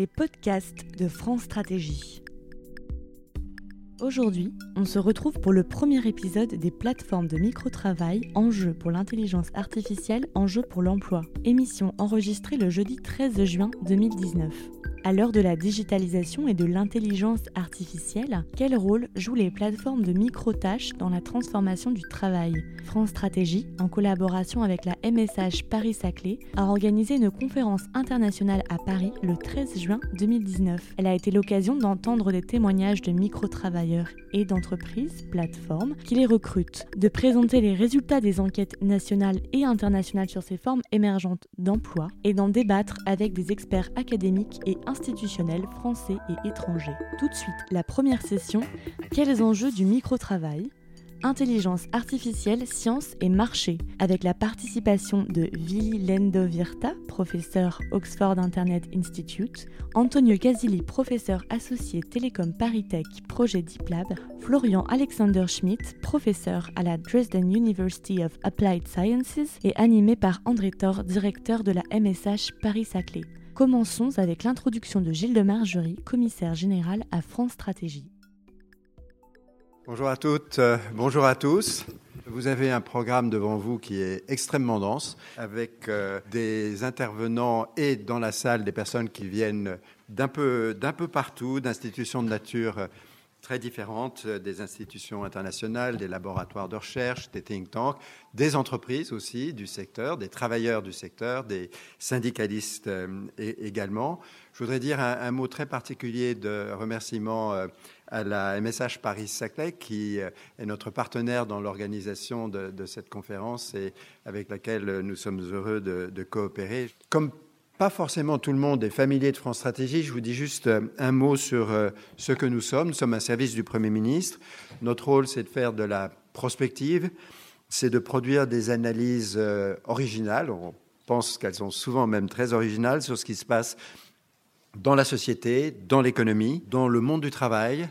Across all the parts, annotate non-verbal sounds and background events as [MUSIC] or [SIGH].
les podcasts de France Stratégie. Aujourd'hui, on se retrouve pour le premier épisode des plateformes de micro-travail Enjeux pour l'intelligence artificielle, Enjeux pour l'emploi. Émission enregistrée le jeudi 13 juin 2019. À l'heure de la digitalisation et de l'intelligence artificielle, quel rôle jouent les plateformes de micro-tâches dans la transformation du travail? France Stratégie, en collaboration avec la MSH Paris-Saclay, a organisé une conférence internationale à Paris le 13 juin 2019. Elle a été l'occasion d'entendre des témoignages de micro-travailleurs et d'entreprises, plateformes, qui les recrutent, de présenter les résultats des enquêtes nationales et internationales sur ces formes émergentes d'emploi et d'en débattre avec des experts académiques et institutionnels français et étrangers. Tout de suite, la première session, quels enjeux du micro-travail Intelligence artificielle, sciences et marché, avec la participation de Vili Lendovirta, professeur Oxford Internet Institute, Antonio Casili, professeur associé Télécom Paritech, projet DeepLab, Florian Alexander Schmidt, professeur à la Dresden University of Applied Sciences, et animé par André Thor, directeur de la MSH Paris-Saclay. Commençons avec l'introduction de Gilles de Margerie, commissaire général à France Stratégie. Bonjour à toutes, euh, bonjour à tous. Vous avez un programme devant vous qui est extrêmement dense, avec euh, des intervenants et dans la salle des personnes qui viennent d'un peu, d'un peu partout, d'institutions de nature très différentes, des institutions internationales, des laboratoires de recherche, des think tanks, des entreprises aussi du secteur, des travailleurs du secteur, des syndicalistes euh, également. Je voudrais dire un, mot très particulier de remerciement à la MSH Paris-Saclay, qui euh, est notre partenaire dans l'organisation de, cette conférence et avec laquelle nous sommes heureux de, coopérer. Comme pas forcément tout le monde est familier de France Stratégie. Je vous dis juste euh, un mot sur euh, ce que nous sommes. Nous sommes un service du Premier ministre. Notre rôle, c'est de faire de la prospective, c'est de produire des analyses originales. On pense qu'elles sont souvent même très originales sur ce qui se passe dans la société, dans l'économie, dans le monde du travail,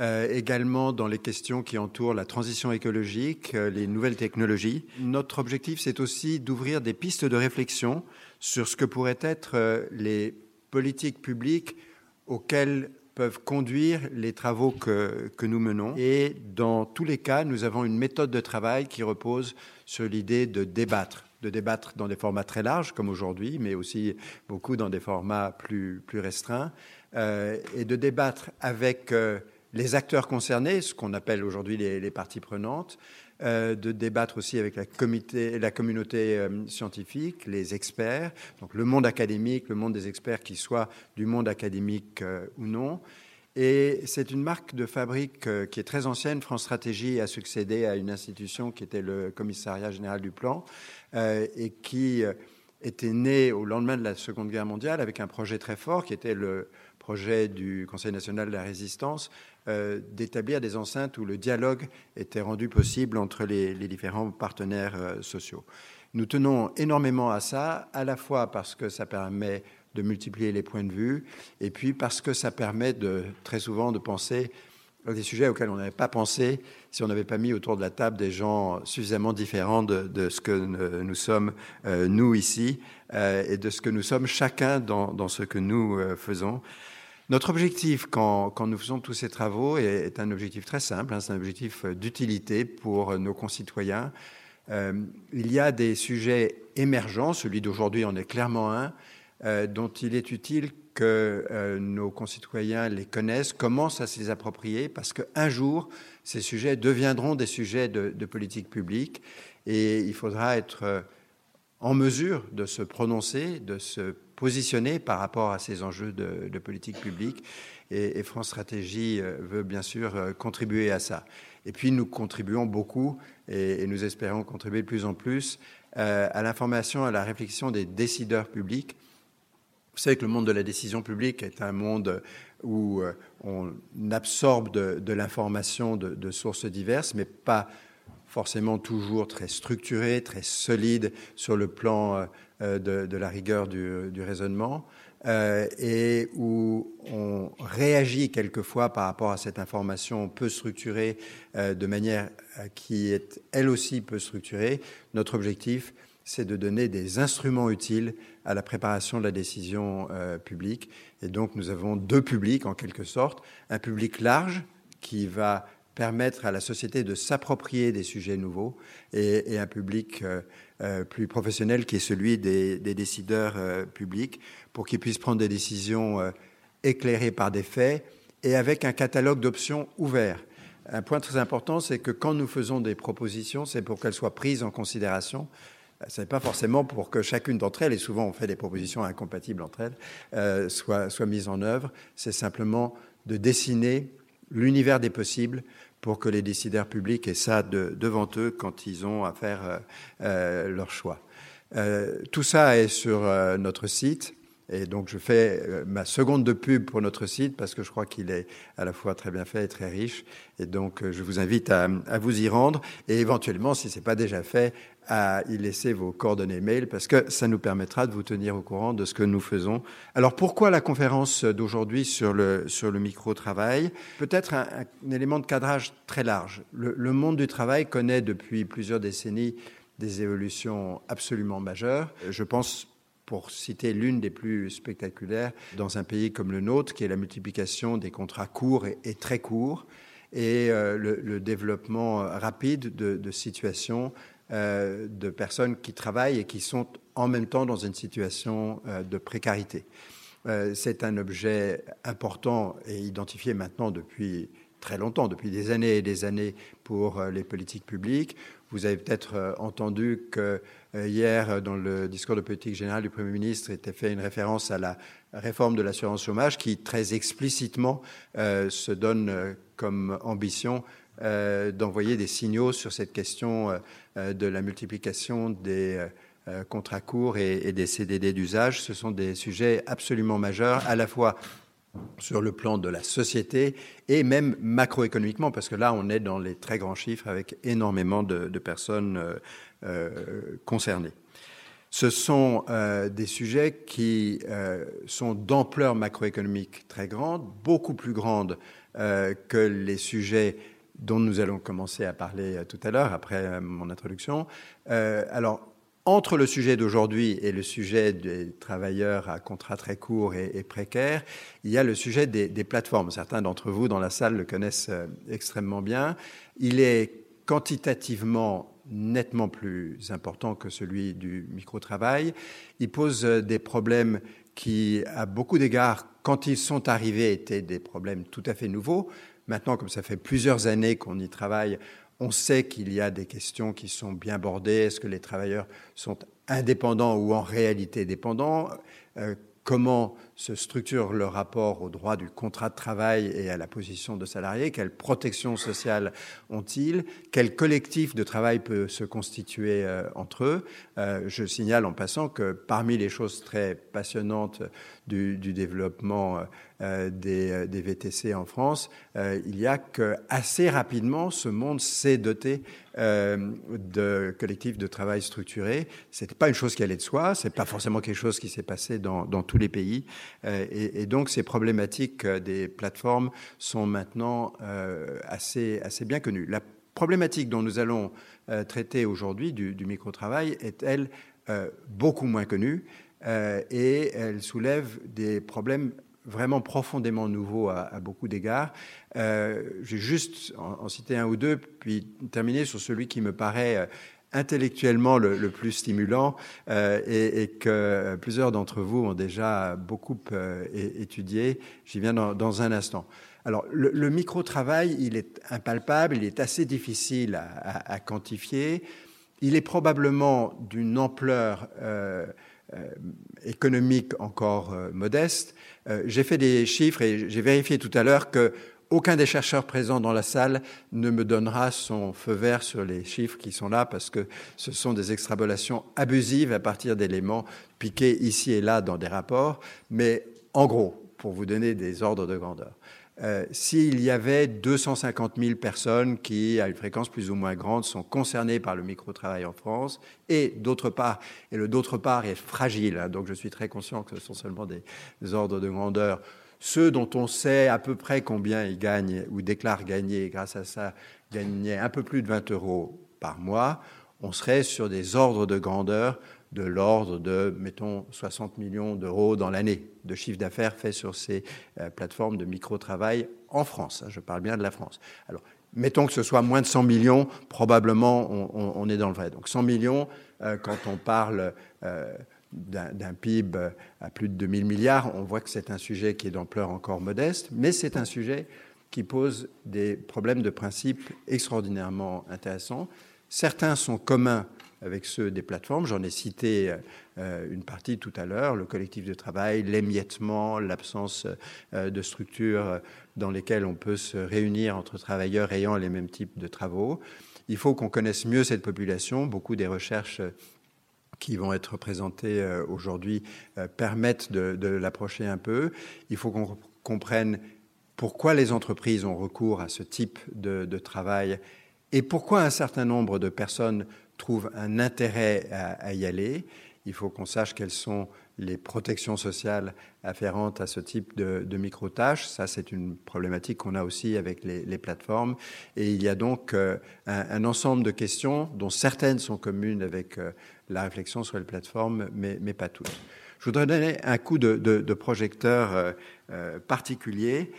euh, également dans les questions qui entourent la transition écologique, euh, les nouvelles technologies. Notre objectif, c'est aussi d'ouvrir des pistes de réflexion sur ce que pourraient être euh, les politiques publiques auxquelles peuvent conduire les travaux que, que, nous menons. Et dans tous les cas, nous avons une méthode de travail qui repose sur l'idée de débattre de débattre dans des formats très larges comme aujourd'hui, mais aussi beaucoup dans des formats plus, plus restreints, et de débattre avec les acteurs concernés, ce qu'on appelle aujourd'hui les, parties prenantes, euh, de débattre aussi avec la, communauté euh, scientifique, les experts, donc le monde académique, le monde des experts, qui soit du monde académique euh, ou non. Et c'est une marque de fabrique qui est très ancienne. France Stratégie a succédé à une institution qui était le Commissariat général du plan et qui était née au lendemain de la Seconde Guerre mondiale avec un projet très fort qui était le projet du Conseil national de la résistance euh, d'établir des enceintes où le dialogue était rendu possible entre les, différents partenaires euh, sociaux. Nous tenons énormément à ça, à la fois parce que ça permet de multiplier les points de vue, et puis parce que ça permet de, très souvent de penser à des sujets auxquels on n'avait pas pensé si on n'avait pas mis autour de la table des gens suffisamment différents de, ce que nous sommes, euh, nous ici, et de ce que nous sommes chacun dans, dans ce que nous faisons. Notre objectif, quand, nous faisons tous ces travaux, est, un objectif très simple, hein, c'est un objectif d'utilité pour nos concitoyens. Euh, il y a des sujets émergents, celui d'aujourd'hui en est clairement un, euh, dont il est utile que euh, nos concitoyens les connaissent, commencent à les approprier, parce qu'un jour, ces sujets deviendront des sujets de, politique publique, et il faudra être en mesure de se prononcer, de se positionner par rapport à ces enjeux de, politique publique. Et, France Stratégie euh, veut bien sûr euh, contribuer à ça. Et puis nous contribuons beaucoup, et, nous espérons contribuer de plus en plus, euh, à l'information, à la réflexion des décideurs publics. Vous savez que le monde de la décision publique est un monde où on absorbe de, l'information de, sources diverses, mais pas forcément toujours très structuré, très solide sur le plan euh, de, la rigueur du, raisonnement, euh, et où on réagit quelquefois par rapport à cette information peu structurée euh, de manière qui est elle aussi peu structurée. Notre objectif, c'est de donner des instruments utiles à la préparation de la décision euh, publique. Et donc nous avons deux publics en quelque sorte, un public large qui va permettre à la société de s'approprier des sujets nouveaux et, un public euh, euh, plus professionnel qui est celui des, décideurs publics pour qu'ils puissent prendre des décisions éclairées par des faits et avec un catalogue d'options ouvert. Un point très important, c'est que quand nous faisons des propositions, c'est pour qu'elles soient prises en considération ce n'est pas forcément pour que chacune d'entre elles, et souvent on fait des propositions incompatibles entre elles, euh, soit, soit mise en œuvre. C'est simplement de dessiner l'univers des possibles pour que les décideurs publics aient ça devant eux quand ils ont à faire euh, euh, leur choix. tout ça est sur notre site. Et donc, je fais euh, ma seconde de pub pour notre site parce que je crois qu'il est à la fois très bien fait et très riche. Et donc, euh, je vous invite à, vous y rendre et éventuellement, si ce n'est pas déjà fait, à y laisser vos coordonnées mail parce que ça nous permettra de vous tenir au courant de ce que nous faisons. Alors, pourquoi la conférence d'aujourd'hui sur le, sur le micro-travail? Peut-être un, élément de cadrage très large. Le, le monde du travail connaît depuis plusieurs décennies des évolutions absolument majeures. Je pense pour citer l'une des plus spectaculaires dans un pays comme le nôtre, qui est la multiplication des contrats courts et, très courts, et euh, le, développement rapide de, situations euh, de personnes qui travaillent et qui sont en même temps dans une situation euh, de précarité. C'est un objet important et identifié maintenant depuis très longtemps, depuis des années et des années pour les politiques publiques. Vous avez peut-être entendu que hier, euh, dans le discours de politique générale du Premier ministre, était fait une référence à la réforme de l'assurance chômage qui, très explicitement, euh, se donne comme ambition d'envoyer des signaux sur cette question de la multiplication des contrats courts et, des CDD d'usage. Ce sont des sujets absolument majeurs, à la fois sur le plan de la société et même macroéconomiquement, parce que là, on est dans les très grands chiffres avec énormément de, personnes euh, concernés. Ce sont euh, des sujets qui euh, sont d'ampleur macroéconomique très grande, beaucoup plus grande que les sujets dont nous allons commencer à parler tout à l'heure, après mon introduction. alors, entre le sujet d'aujourd'hui et le sujet des travailleurs à contrat très court et, précaire, il y a le sujet des, des plateformes. Certains d'entre vous dans la salle le connaissent extrêmement bien. Il est quantitativement nettement plus important que celui du micro-travail. Il pose euh, des problèmes qui, à beaucoup d'égards, quand ils sont arrivés, étaient des problèmes tout à fait nouveaux. Maintenant, comme ça fait plusieurs années qu'on y travaille, on sait qu'il y a des questions qui sont bien bordées. Est-ce que les travailleurs sont indépendants ou en réalité dépendants? Euh, Comment se structure le rapport au droit du contrat de travail et à la position de salarié, quelle protection sociale ont-ils, quel collectif de travail peut se constituer euh, entre eux? Euh, je signale en passant que parmi les choses très passionnantes du, développement euh, des, des, VTC en France, il y a que assez rapidement ce monde s'est doté de collectifs de travail structurés. C'était pas une chose qui allait de soi, c'est pas forcément quelque chose qui s'est passé dans, tous les pays. Euh, et, donc ces problématiques euh, des plateformes sont maintenant euh, assez, assez bien connues. La problématique dont nous allons traiter aujourd'hui du, du micro-travail est, elle, beaucoup moins connue et elle soulève des problèmes vraiment profondément nouveaux à, beaucoup d'égards. Euh, J'ai juste en, en, cité un ou deux, puis terminer sur celui qui me paraît intellectuellement le, plus stimulant euh, et, que plusieurs d'entre vous ont déjà beaucoup euh, étudié. J'y viens dans, un instant. Alors, le, micro-travail, il est impalpable, il est assez difficile à, quantifier. Il est probablement d'une ampleur euh, économique encore modeste. J'ai fait des chiffres et j'ai vérifié tout à l'heure que aucun des chercheurs présents dans la salle ne me donnera son feu vert sur les chiffres qui sont là parce que ce sont des extrapolations abusives à partir d'éléments piqués ici et là dans des rapports. Mais en gros, pour vous donner des ordres de grandeur, euh, s'il y avait 250 000 personnes qui, à une fréquence plus ou moins grande, sont concernées par le micro-travail en France, et d'autre part, et le d'autre part est fragile, hein, donc je suis très conscient que ce sont seulement des ordres de grandeur ceux dont on sait à peu près combien ils gagnent ou déclarent gagner grâce à ça, gagnaient un peu plus de 20 euros par mois. on serait sur des ordres de grandeur de l'ordre de, mettons, 60 millions d'euros dans l'année de chiffre d'affaires fait sur ces euh, plateformes de micro-travail en France. Hein, je parle bien de la France. Alors, mettons que ce soit moins de 100 millions, probablement on, est dans le vrai. Donc 100 millions, euh, quand on parle euh, d'un PIB à plus de 2000 milliards, on voit que c'est un sujet qui est d'ampleur encore modeste, mais c'est un sujet qui pose des problèmes de principe extraordinairement intéressants. Certains sont communs avec ceux des plateformes. J'en ai cité euh, une partie tout à l'heure, le collectif de travail, l'émiettement, l'absence euh, de structures dans lesquelles on peut se réunir entre travailleurs ayant les mêmes types de travaux. Il faut qu'on connaisse mieux cette population. Beaucoup des recherches qui vont être présentées euh, aujourd'hui permettent de, l'approcher un peu. Il faut qu'on comprenne pourquoi les entreprises ont recours à ce type de travail et pourquoi un certain nombre de personnes trouvent un intérêt à, y aller. Il faut qu'on sache quelles sont les protections sociales afférentes à ce type de, de micro-tâches. Ça, c'est une problématique qu'on a aussi avec les, plateformes. Et il y a donc euh, un, ensemble de questions dont certaines sont communes avec euh, la réflexion sur les plateformes, mais, pas toutes. Je voudrais donner un coup de, de, projecteur euh, particulier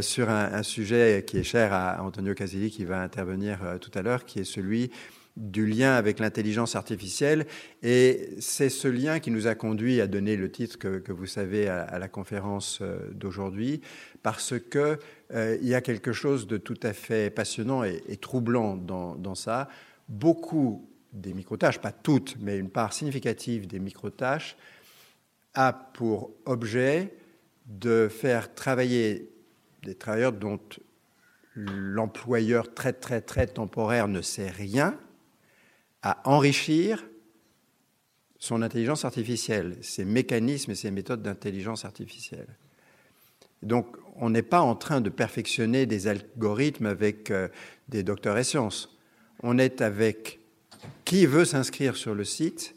sur un, un, sujet qui est cher à Antonio Casilli, qui va intervenir tout à l'heure, qui est celui du lien avec l'intelligence artificielle. Et c'est ce lien qui nous a conduit à donner le titre que, vous savez à, la conférence euh, d'aujourd'hui, parce qu'il euh, y a quelque chose de tout à fait passionnant et, troublant dans, ça. Beaucoup des micro-tâches, pas toutes, mais une part significative des micro-tâches, a pour objet de faire travailler des travailleurs dont l'employeur très très très temporaire ne sait rien, à enrichir son intelligence artificielle, ses mécanismes et ses méthodes d'intelligence artificielle. Donc, on n'est pas en train de perfectionner des algorithmes avec euh, des docteurs et sciences. On est avec qui veut s'inscrire sur le site,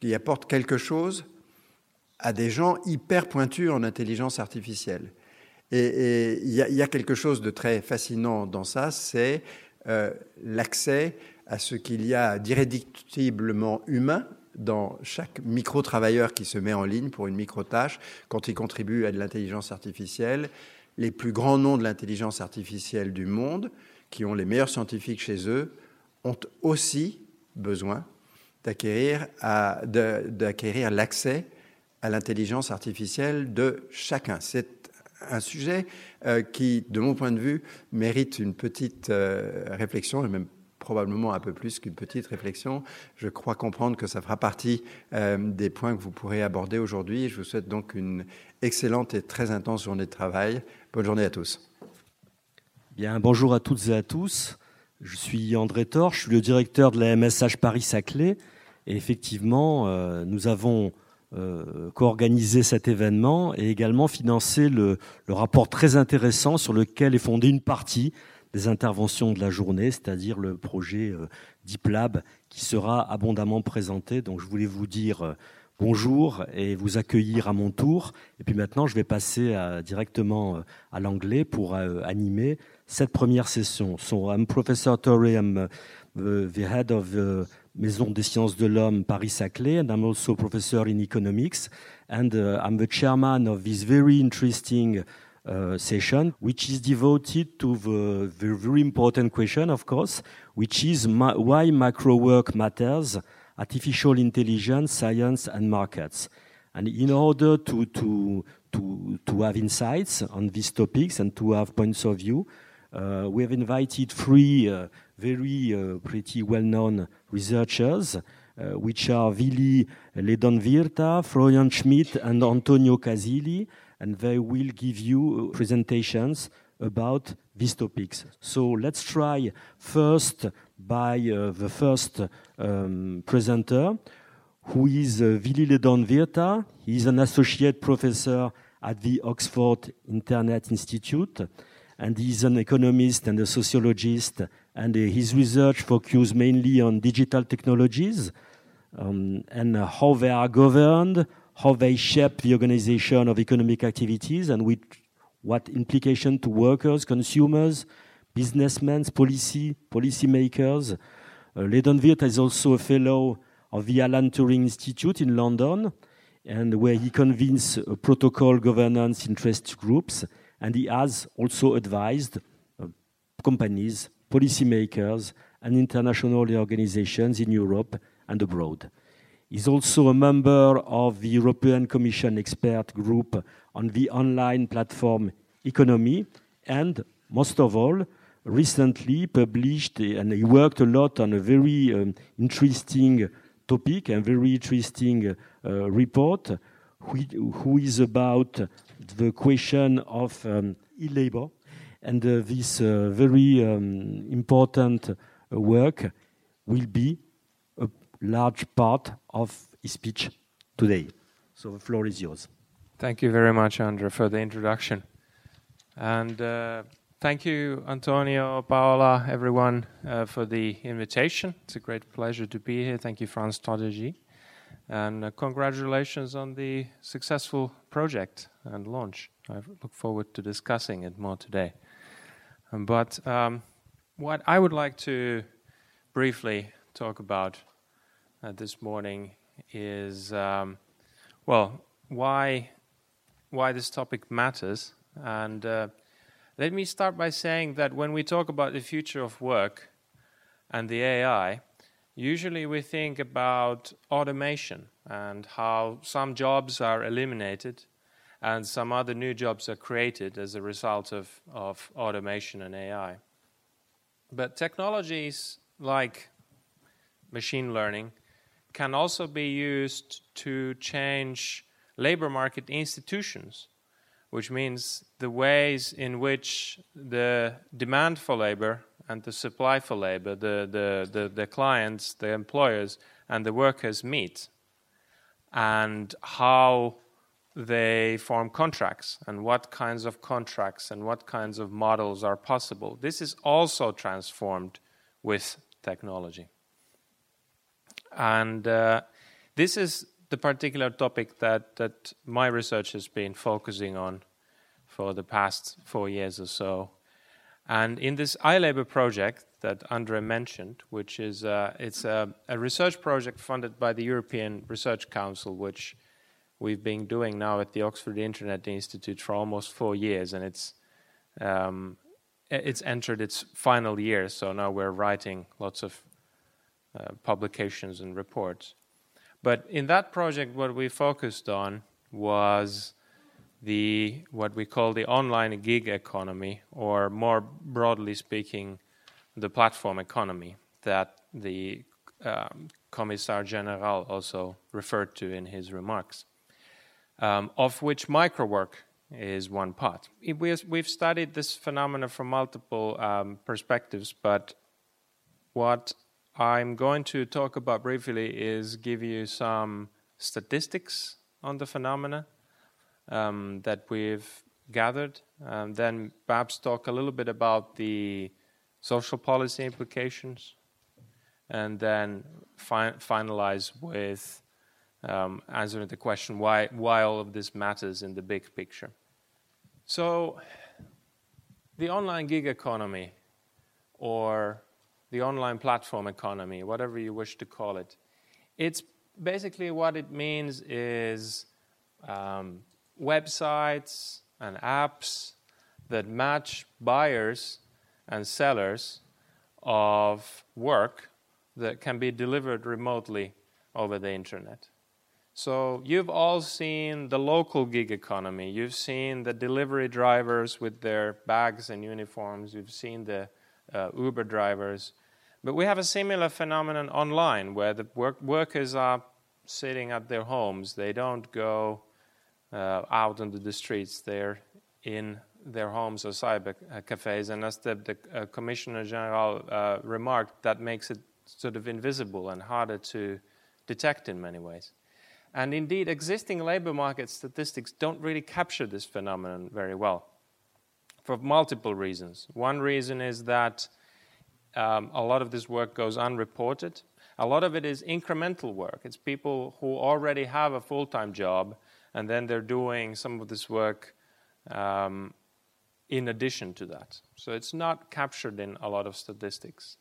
qui apporte quelque chose à des gens hyper pointus en intelligence artificielle. Et il y, a quelque chose de très fascinant dans ça, c'est euh, l'accès à ce qu'il y a d'irréductiblement humain dans chaque micro-travailleur qui se met en ligne pour une micro-tâche quand il contribue à de l'intelligence artificielle. Les plus grands noms de l'intelligence artificielle du monde, qui ont les meilleurs scientifiques chez eux, ont aussi besoin d'acquérir l'accès à l'intelligence artificielle de chacun. C'est un sujet euh, qui, de mon point de vue, mérite une petite euh, réflexion et même probablement un peu plus qu'une petite réflexion. Je crois comprendre que ça fera partie euh, des points que vous pourrez aborder aujourd'hui. Je vous souhaite donc une excellente et très intense journée de travail. Bonne journée à tous. Bien, bonjour à toutes et à tous. Je suis André Thor, je suis le directeur de la MSH Paris-Saclay. Et effectivement, euh, nous avons euh, co-organisé cet événement et également financé le, le, rapport très intéressant sur lequel est fondée une partie des interventions de la journée, c'est-à-dire le projet euh, Deep Lab qui sera abondamment présenté. Donc je voulais vous dire euh, bonjour et vous accueillir à mon tour. Et puis maintenant, je vais passer directement euh, à l'anglais pour animer cette première session. So I'm Professor Torre, I'm the head of the Maison des sciences de l'homme Paris-Saclay, and I'm also professor in economics, and uh, I'm the chairman of this very interesting uh, session, which is devoted to the, very important question, of course, which is ma why micro work matters, artificial intelligence, science, and markets. And in order to, to, to, to have insights on these topics and to have points of view, uh, we have invited three uh, very uh, pretty well-known researchers, uh, which are Vili Lehdonvirta, Florian Schmidt, and Antonio Casilli and they will give you uh, presentations about these topics. So let's try first by uh, the first um, presenter, who is uh, Vili Lehdonvirta. He is an associate professor at the Oxford Internet Institute, and he's an economist and a sociologist, and uh, his research focuses mainly on digital technologies um, and how they are governed, how they shape the organization of economic activities and what implication to workers, consumers, businessmen, policy, policymakers, Uh, Wirth is also a fellow of the Alan Turing Institute in London, and where he convenes uh, protocol governance interest groups, and he has also advised uh, companies, policymakers, and international organizations in Europe and abroad. He's also a member of the European Commission expert group on the online platform economy, and most of all, recently published, and he worked a lot on a very um, interesting topic and very interesting uh, report, who is about the question of um, iLabor. And uh, this uh, very um, important work will be large part of his speech today. So the floor is yours. Thank you very much, Andre, for the introduction. And uh, thank you, Antonio, Paola, everyone, uh, for the invitation. It's a great pleasure to be here. Thank you, France Strategie. And uh, congratulations on the successful project and launch. I look forward to discussing it more today. But um, what I would like to briefly talk about uh, this morning is, um, well, why why this topic matters and uh, let me start by saying that when we talk about the future of work and the AI, usually we think about automation and how some jobs are eliminated and some other new jobs are created as a result of, of automation and AI. But technologies like machine learning can also be used to change labor market institutions which means the ways in which the demand for labor and the supply for labor, the, the, the, the, clients, the employers, and the workers meet, and how they form contracts, and what kinds of contracts and what kinds of models are possible. This is also transformed with technology. And uh, this is the particular topic that, that my research has been focusing on for the past four years or so. And in this iLabor project that Andre mentioned, which is uh, it's a, a, research project funded by the European Research Council, which we've been doing now at the Oxford Internet Institute for almost four years, and it's um, it's entered its final year. So now we're writing lots of uh, publications and reports. But in that project, what we focused on was the what we call the online gig economy, or more broadly speaking, the platform economy that the um, Commissar General also referred to in his remarks, um, of which microwork is one part. We've studied this phenomena from multiple um, perspectives, but what I'm going to talk about briefly is give you some statistics on the phenomena um, that we've gathered, um, then perhaps talk a little bit about the social policy implications, and then fi- finalize with um, answering the question why, why all of this matters in the big picture. So, the online gig economy, or the online platform economy, whatever you wish to call it. It's basically what it means is um, websites and apps that match buyers and sellers of work that can be delivered remotely over the internet. So, you've all seen the local gig economy. You've seen the delivery drivers with their bags and uniforms. You've seen the uh, Uber drivers. But we have a similar phenomenon online where the work- workers are sitting at their homes. They don't go uh, out into the streets. They're in their homes or cyber cafes. And as the, the uh, Commissioner General uh, remarked, that makes it sort of invisible and harder to detect in many ways. And indeed, existing labor market statistics don't really capture this phenomenon very well for multiple reasons. One reason is that um, a lot of this work goes unreported. A lot of it is incremental work. It's people who already have a full time job and then they're doing some of this work um, in addition to that. So it's not captured in a lot of statistics.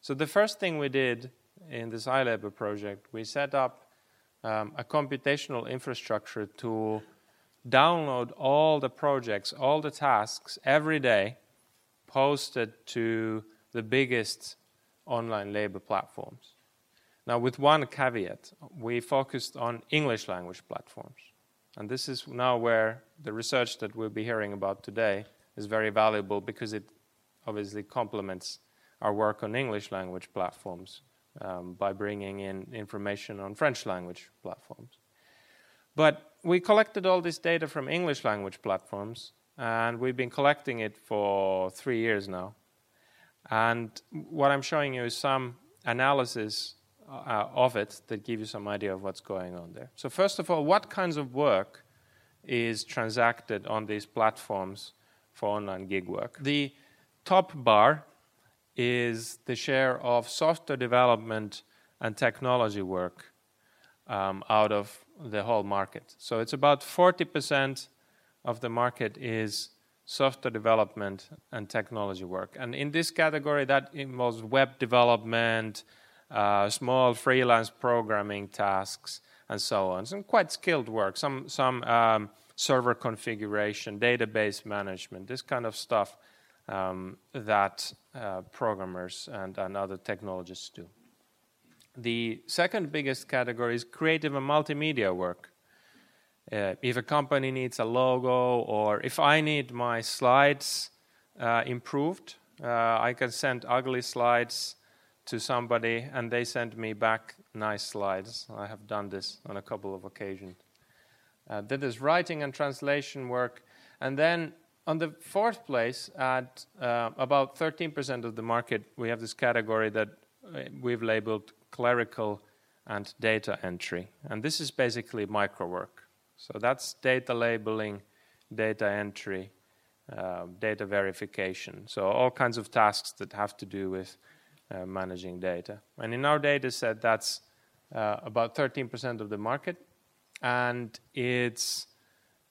So the first thing we did in this iLabor project, we set up um, a computational infrastructure to download all the projects, all the tasks every day, posted to the biggest online labor platforms. Now, with one caveat, we focused on English language platforms. And this is now where the research that we'll be hearing about today is very valuable because it obviously complements our work on English language platforms um, by bringing in information on French language platforms. But we collected all this data from English language platforms, and we've been collecting it for three years now. And what I'm showing you is some analysis uh, of it that give you some idea of what's going on there. So, first of all, what kinds of work is transacted on these platforms for online gig work? The top bar is the share of software development and technology work um, out of the whole market. So, it's about 40% of the market is software development and technology work. And in this category, that involves web development, uh, small freelance programming tasks, and so on. Some quite skilled work, some, some um, server configuration, database management, this kind of stuff um, that uh, programmers and, and other technologists do. The second biggest category is creative and multimedia work. Uh, if a company needs a logo or if I need my slides uh, improved, uh, I can send ugly slides to somebody and they send me back nice slides. I have done this on a couple of occasions. Uh, that is writing and translation work. And then on the fourth place, at uh, about 13% of the market, we have this category that uh, we've labeled clerical and data entry. And this is basically micro work. So that's data labeling, data entry, uh, data verification. So all kinds of tasks that have to do with uh, managing data. And in our data set, that's uh, about 13% of the market, and it's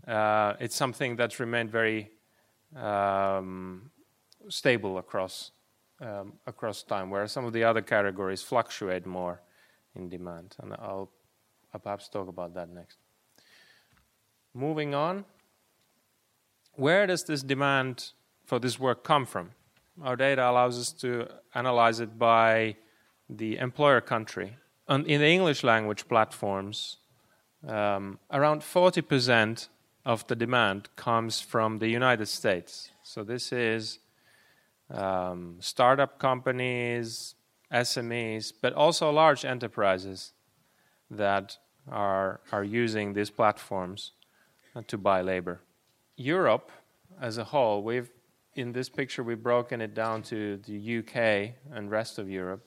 uh, it's something that's remained very um, stable across um, across time, whereas some of the other categories fluctuate more in demand. And I'll, I'll perhaps talk about that next. Moving on, where does this demand for this work come from? Our data allows us to analyze it by the employer country. in the English language platforms, um, around 40% of the demand comes from the United States. So this is um, startup companies, SMEs, but also large enterprises that are, are using these platforms to buy labor. Europe as a whole, we've in this picture we've broken it down to the UK and rest of Europe.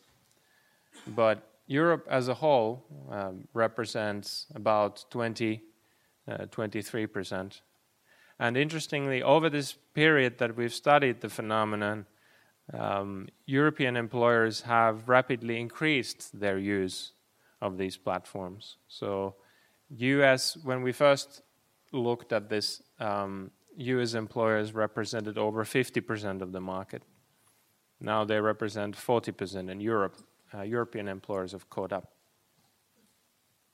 But Europe as a whole um, represents about 20, uh, 23%. And interestingly, over this period that we've studied the phenomenon, um, European employers have rapidly increased their use of these platforms. So, US, when we first looked at this, um, US employers represented over 50% of the market. Now they represent 40% in Europe. Uh, European employers have caught up.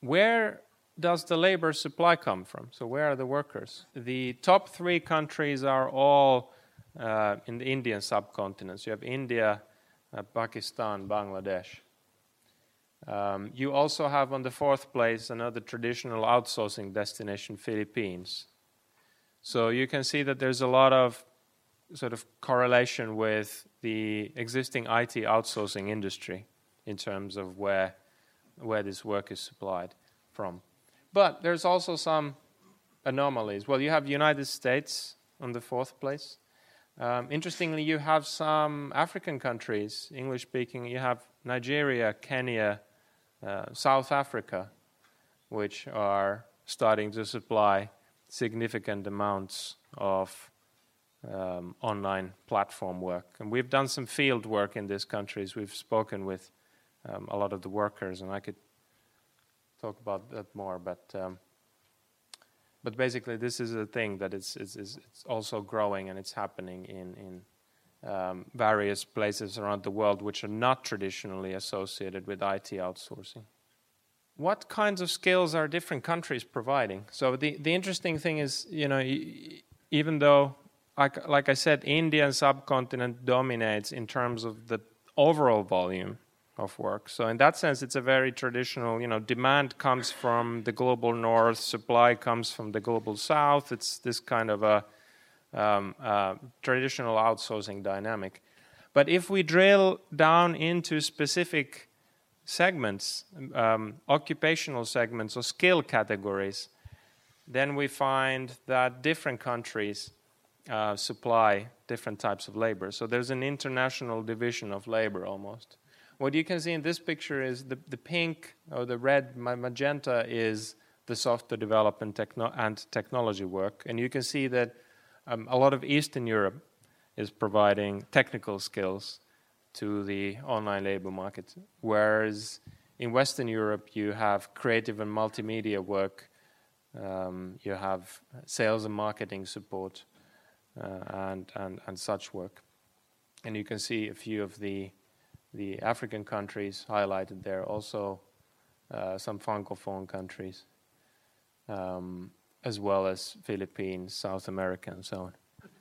Where does the labor supply come from? So, where are the workers? The top three countries are all uh, in the Indian subcontinent. So you have India, uh, Pakistan, Bangladesh. Um, you also have on the fourth place another traditional outsourcing destination, Philippines. So you can see that there's a lot of sort of correlation with the existing IT outsourcing industry in terms of where where this work is supplied from. But there's also some anomalies. Well, you have United States on the fourth place. Um, interestingly, you have some African countries, English speaking. You have Nigeria, Kenya, uh, South Africa, which are starting to supply significant amounts of um, online platform work. And we've done some field work in these countries. We've spoken with um, a lot of the workers, and I could talk about that more. But um, but basically, this is a thing that it's, it's, it's also growing and it's happening in, in um, various places around the world which are not traditionally associated with IT outsourcing. What kinds of skills are different countries providing? So the, the interesting thing is, you know, even though, like, like I said, Indian subcontinent dominates in terms of the overall volume of work. So in that sense, it's a very traditional. You know, demand comes from the global north, supply comes from the global south. It's this kind of a um, uh, traditional outsourcing dynamic. But if we drill down into specific segments, um, occupational segments or skill categories, then we find that different countries uh, supply different types of labor. So there's an international division of labor almost. What you can see in this picture is the, the pink or the red magenta is the software development techno- and technology work. And you can see that um, a lot of Eastern Europe is providing technical skills to the online labor market, whereas in Western Europe you have creative and multimedia work, um, you have sales and marketing support, uh, and, and and such work, and you can see a few of the the African countries highlighted there, also uh, some francophone countries. Um, as well as Philippines, South America, and so on.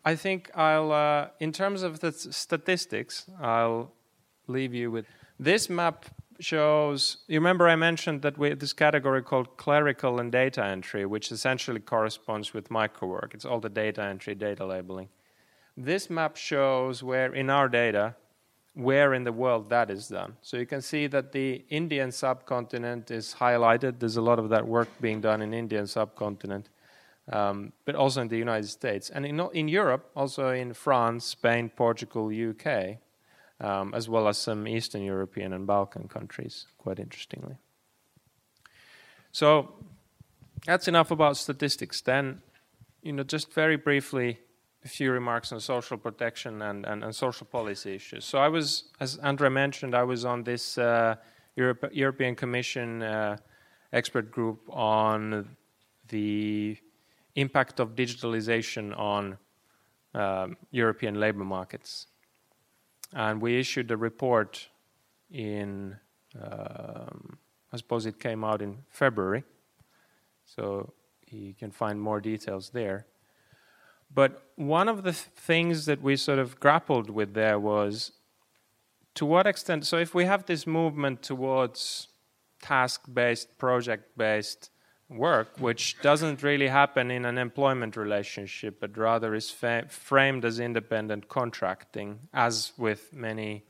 I think I'll, uh, in terms of the statistics, I'll leave you with this map shows. You remember I mentioned that we have this category called clerical and data entry, which essentially corresponds with microwork. It's all the data entry, data labeling. This map shows where in our data, where in the world that is done. So you can see that the Indian subcontinent is highlighted. There's a lot of that work being done in Indian subcontinent, um, but also in the United States and in, in Europe, also in France, Spain, Portugal, UK, um, as well as some Eastern European and Balkan countries. Quite interestingly. So that's enough about statistics. Then, you know, just very briefly a few remarks on social protection and, and, and, social policy issues. So I was, as Andre mentioned, I was on this uh, Europe, European Commission uh, expert group on the impact of digitalization on um, European labor markets. And we issued a report in, um, I suppose it came out in February. So you can find more details there. But one of the things that we sort of grappled with there was to what extent, so if we have this movement towards task based, project based work, which doesn't really happen in an employment relationship, but rather is fa- framed as independent contracting, as with many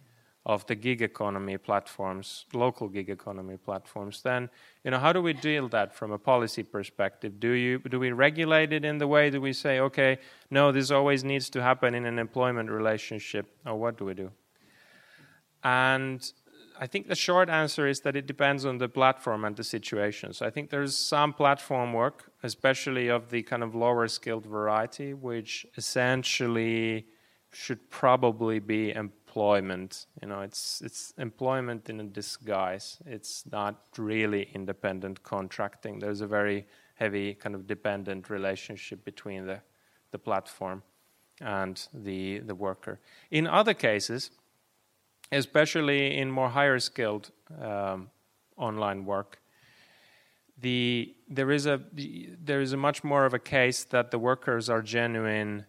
of the gig economy platforms, local gig economy platforms, then you know how do we deal that from a policy perspective? Do you do we regulate it in the way that we say, okay, no, this always needs to happen in an employment relationship, or what do we do? And I think the short answer is that it depends on the platform and the situation. So I think there's some platform work, especially of the kind of lower skilled variety, which essentially should probably be employment. You know, it's it's employment in a disguise. It's not really independent contracting. There's a very heavy kind of dependent relationship between the the platform and the the worker. In other cases, especially in more higher skilled um, online work, the there is a there is a much more of a case that the workers are genuine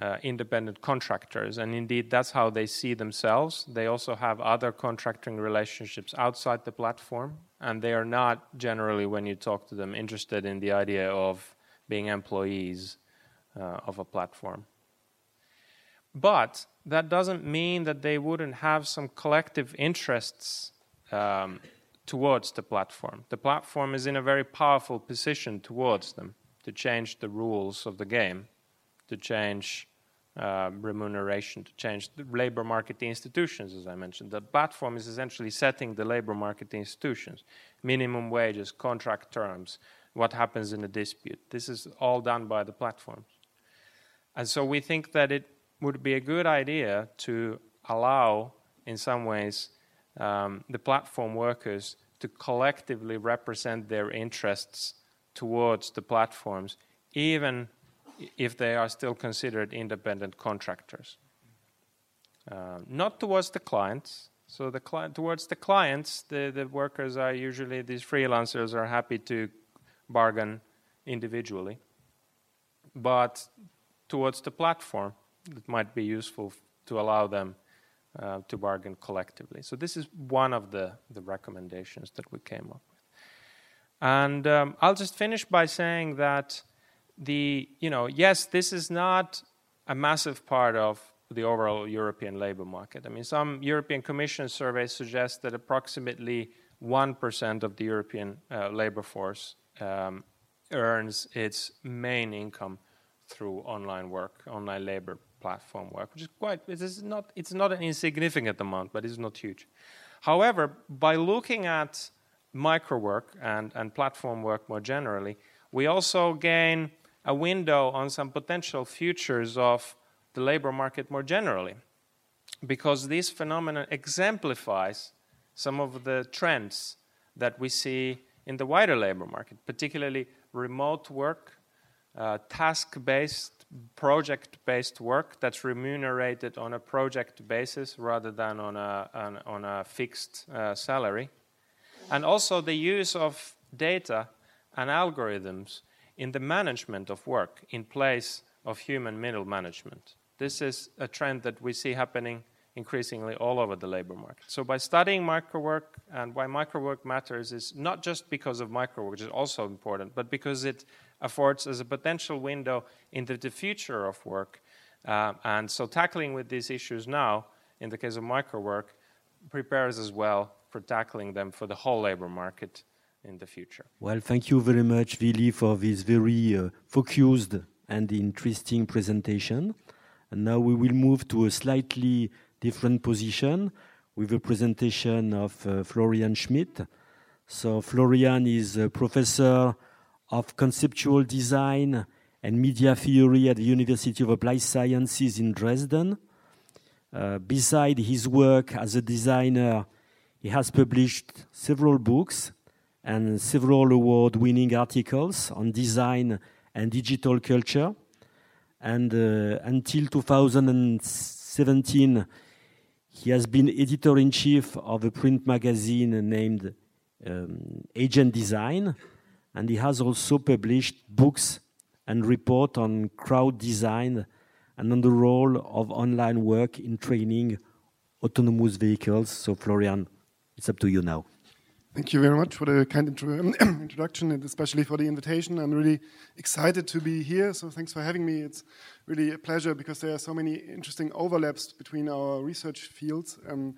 uh, independent contractors, and indeed that's how they see themselves. They also have other contracting relationships outside the platform, and they are not generally, when you talk to them, interested in the idea of being employees uh, of a platform. But that doesn't mean that they wouldn't have some collective interests um, towards the platform. The platform is in a very powerful position towards them to change the rules of the game to change uh, remuneration, to change the labor market institutions, as I mentioned. The platform is essentially setting the labor market institutions, minimum wages, contract terms, what happens in a dispute. This is all done by the platforms. And so we think that it would be a good idea to allow, in some ways, um, the platform workers to collectively represent their interests towards the platforms, even if they are still considered independent contractors. uh, not towards the clients. So the cli- towards the clients, the, the workers are usually these freelancers are happy to bargain individually, but towards the platform, it might be useful to allow them uh, to bargain collectively. So this is one of the, the recommendations that we came up with. And um, I'll just finish by saying that the you know yes, this is not a massive part of the overall European labor market. I mean, some European Commission surveys suggest that approximately one percent of the European uh, labor force um, earns its main income through online work, online labor platform work, which is quite it is not it's not an insignificant amount, but it's not huge. However, by looking at micro work and, and platform work more generally, we also gain a window on some potential futures of the labor market more generally, because this phenomenon exemplifies some of the trends that we see in the wider labor market, particularly remote work, uh, task based, project based work that's remunerated on a project basis rather than on a, on, on a fixed uh, salary. And also the use of data and algorithms in the management of work in place of human middle management. This is a trend that we see happening increasingly all over the labor market. So by studying microwork and why microwork matters is not just because of microwork, which is also important, but because it affords us a potential window into the future of work. Uh, and so tackling with these issues now, in the case of microwork, prepares as well for tackling them for the whole labor market in the future. Well, thank you very much, Vili, for this very uh, focused and interesting presentation. And now we will move to a slightly different position with a presentation of uh, Florian Schmidt. So Florian is a professor of conceptual design and media theory at the University of Applied Sciences in Dresden. Uh, beside his work as a designer, he has published several books and several award winning articles on design and digital culture. And uh, until 2017, he has been editor in chief of a print magazine named um, Agent Design, and he has also published books and report on crowd design and on the role of online work in training autonomous vehicles. So, Florian, it's up to you now. Thank you very much for the kind intro [CLEARS THROAT] introduction and especially for the invitation. I'm really excited to be here, so thanks for having me. It's really a pleasure because there are so many interesting overlaps between our research fields. Um,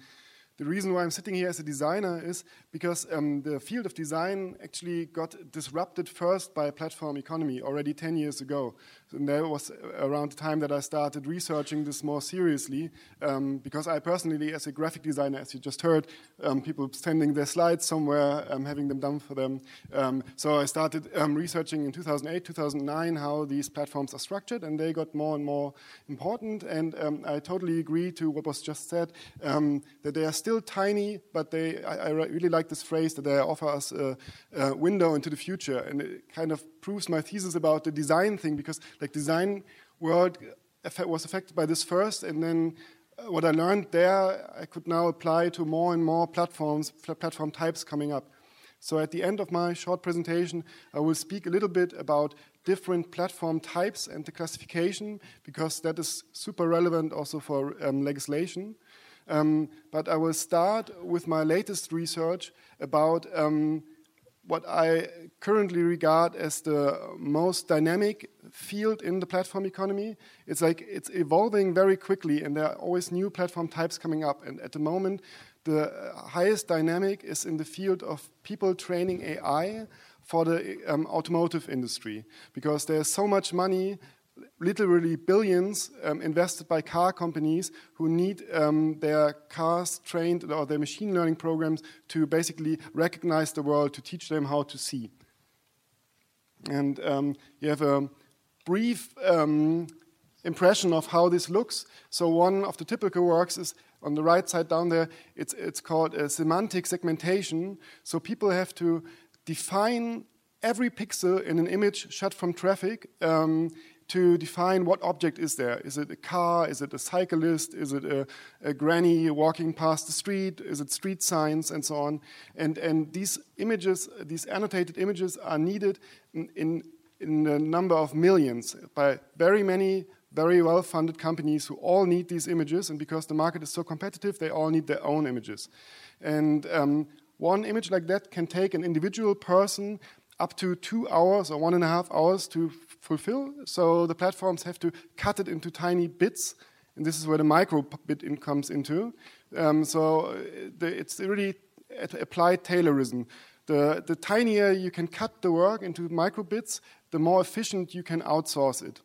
the reason why I'm sitting here as a designer is because um, the field of design actually got disrupted first by a platform economy already 10 years ago. And that was around the time that I started researching this more seriously, um, because I personally, as a graphic designer, as you just heard, um, people sending their slides somewhere, um, having them done for them. Um, so I started um, researching in 2008, 2009 how these platforms are structured, and they got more and more important. And I totally agree to what was just said that they are still tiny, but they I, I really like this phrase that they offer us a, a window into the future, and it kind of proves my thesis about the design thing because like design world was affected by this first and then uh, what I learned there I could now apply to more and more platforms platform types coming up. So at the end of my short presentation I will speak a little bit about different platform types and the classification because that is super relevant also for um, legislation. Um, but I will start with my latest research about um, what I currently regard as the most dynamic field in the platform economy. It's like it's evolving very quickly, and there are always new platform types coming up. And at the moment, the highest dynamic is in the field of people training AI for the um, automotive industry because there's so much money literally billions um, invested by car companies who need um, their cars trained or their machine learning programs to basically recognize the world, to teach them how to see. And um, you have a brief um, impression of how this looks. So, one of the typical works is on the right side down there, it's, it's called semantic segmentation. So, people have to define every pixel in an image shot from traffic um, to define what object is there. Is it a car? Is it a cyclist? Is it a, a granny walking past the street? Is it street signs and so on? And, and these images, these annotated images are needed in, in, in a number of millions by very many very well funded companies who all need these images. And because the market is so competitive, they all need their own images. And um, one image like that can take an individual person up to two hours or one and a half hours to fulfill. So the platforms have to cut it into tiny bits, and this is where the micro bit in comes into. Um, so uh, the, it's really applied Taylorism. The, the tinier you can cut the work into micro bits, the more efficient you can outsource it.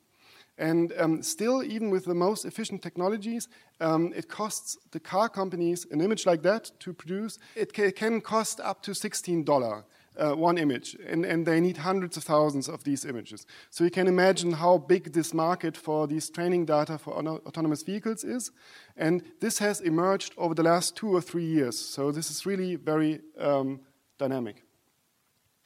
And um, still, even with the most efficient technologies, um, it costs the car companies an image like that to produce. It ca can cost up to $16 uh, one image, and, and they need hundreds of thousands of these images. So you can imagine how big this market for these training data for autonomous vehicles is. And this has emerged over the last two or three years. So this is really very um, dynamic.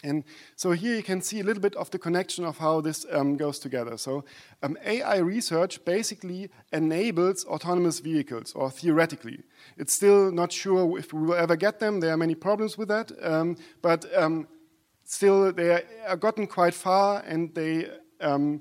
And so here you can see a little bit of the connection of how this um, goes together. So um, AI research basically enables autonomous vehicles, or theoretically. It's still not sure if we will ever get them. There are many problems with that. Um, but um, still, they are gotten quite far, and they um,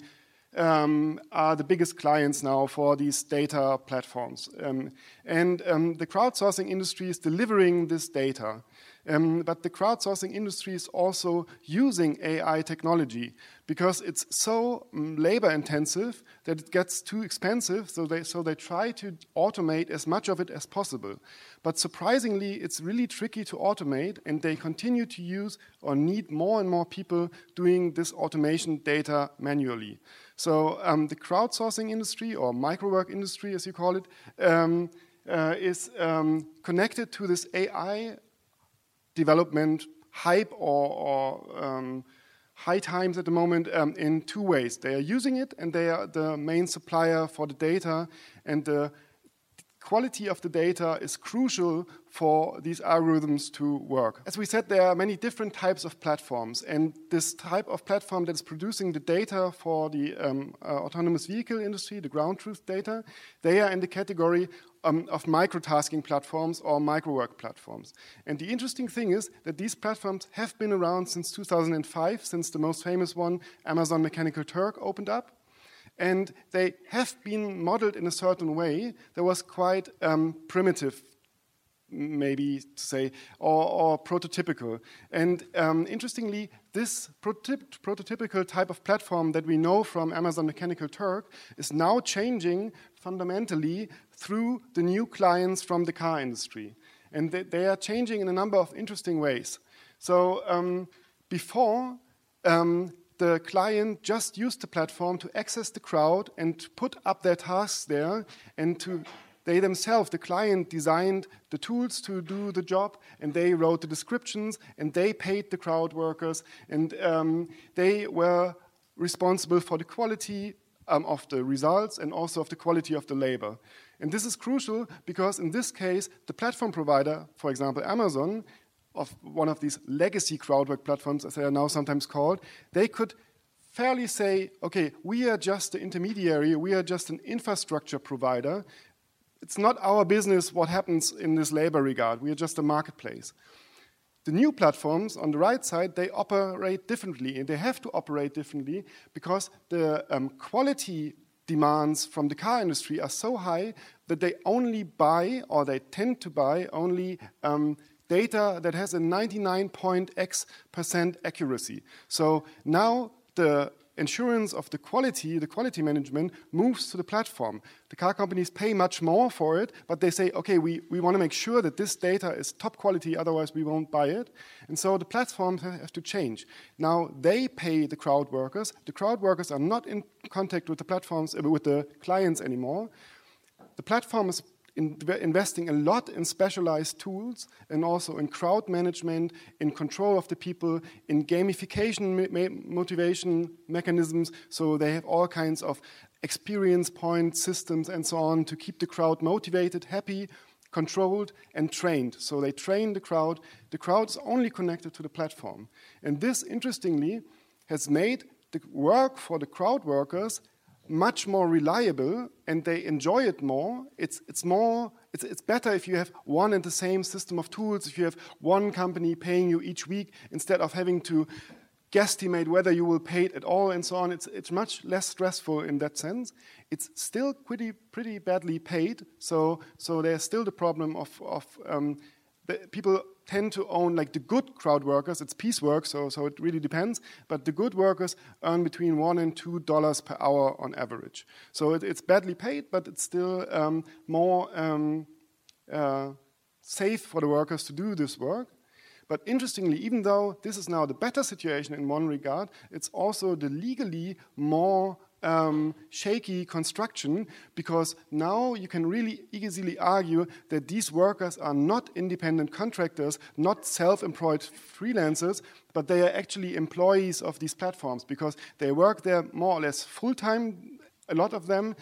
um, are the biggest clients now for these data platforms. and the crowdsourcing industry is delivering this data. Um, but the crowdsourcing industry is also using AI technology because it's so um, labor intensive that it gets too expensive. So they, so they try to automate as much of it as possible. But surprisingly, it's really tricky to automate, and they continue to use or need more and more people doing this automation data manually. So um, the crowdsourcing industry, or microwork industry as you call it, um, uh, is um, connected to this AI development hype or, or um, high times at the moment um, in two ways. They are using it and they are the main supplier for the data and the quality of the data is crucial for these algorithms to work. As we said, there are many different types of platforms, and this type of platform that is producing the data for the um, uh, autonomous vehicle industry, the ground truth data, they are in the category um, of microtasking platforms or microwork platforms. And the interesting thing is that these platforms have been around since 2005, since the most famous one, Amazon Mechanical Turk, opened up and they have been modeled in a certain way that was quite um, primitive maybe to say, or, or prototypical. And um, interestingly, this prototyp prototypical type of platform that we know from Amazon Mechanical Turk is now changing fundamentally through the new clients from the car industry. And they, they are changing in a number of interesting ways. So um, before, um, the client just used the platform to access the crowd and put up their tasks there and to they themselves the client designed the tools to do the job and they wrote the descriptions and they paid the crowd workers and um, they were responsible for the quality um, of the results and also of the quality of the labor and this is crucial because in this case the platform provider for example amazon of one of these legacy crowdwork platforms, as they are now sometimes called, they could fairly say, okay, we are just the intermediary, we are just an infrastructure provider. It's not our business what happens in this labor regard, we are just a marketplace. The new platforms on the right side, they operate differently, and they have to operate differently because the um, quality demands from the car industry are so high that they only buy, or they tend to buy, only um, data that has a 99.x percent accuracy. So now the insurance of the quality, the quality management, moves to the platform. The car companies pay much more for it, but they say, okay, we, we want to make sure that this data is top quality, otherwise we won't buy it. And so the platforms have to change. Now they pay the crowd workers. The crowd workers are not in contact with the platforms, with the clients anymore. The platform is in investing a lot in specialized tools and also in crowd management, in control of the people, in gamification motivation mechanisms. So they have all kinds of experience point systems and so on to keep the crowd motivated, happy, controlled, and trained. So they train the crowd. The crowd is only connected to the platform. And this, interestingly, has made the work for the crowd workers much more reliable and they enjoy it more. It's, it's more, it's, it's better if you have one and the same system of tools, if you have one company paying you each week instead of having to guesstimate whether you will pay it at all and so on. It's, it's much less stressful in that sense. It's still pretty, pretty badly paid, so, so there's still the problem of, of um, people tend to own like the good crowd workers. It's piecework, so so it really depends. But the good workers earn between one and two dollars per hour on average. So it, it's badly paid, but it's still um, more um, uh, safe for the workers to do this work. But interestingly, even though this is now the better situation in one regard, it's also the legally more um, shaky construction because now you can really easily argue that these workers are not independent contractors, not self employed freelancers, but they are actually employees of these platforms because they work there more or less full time, a lot of them,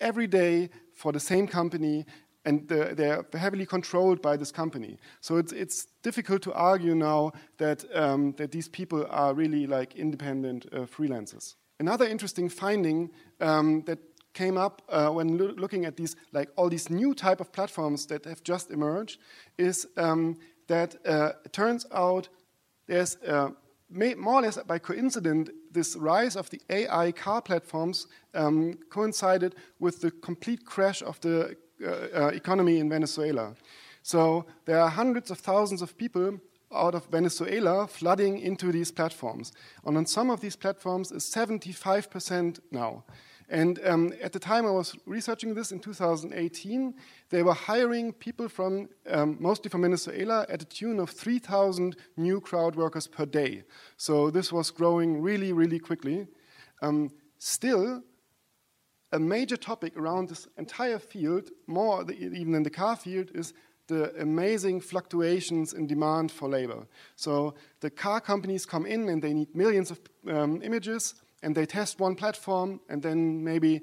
every day for the same company. And they're heavily controlled by this company. So it's, it's difficult to argue now that, um, that these people are really like independent uh, freelancers. Another interesting finding um, that came up uh, when lo looking at these, like all these new type of platforms that have just emerged, is um, that uh, it turns out there's uh, more or less by coincidence this rise of the AI car platforms um, coincided with the complete crash of the uh, uh, economy in Venezuela. So there are hundreds of thousands of people out of Venezuela flooding into these platforms. And on some of these platforms is 75% now. And um, at the time I was researching this in 2018, they were hiring people from um, mostly from Venezuela at a tune of 3,000 new crowd workers per day. So this was growing really, really quickly. Um, still, a major topic around this entire field, more even than the car field, is the amazing fluctuations in demand for labor. So the car companies come in and they need millions of um, images and they test one platform and then maybe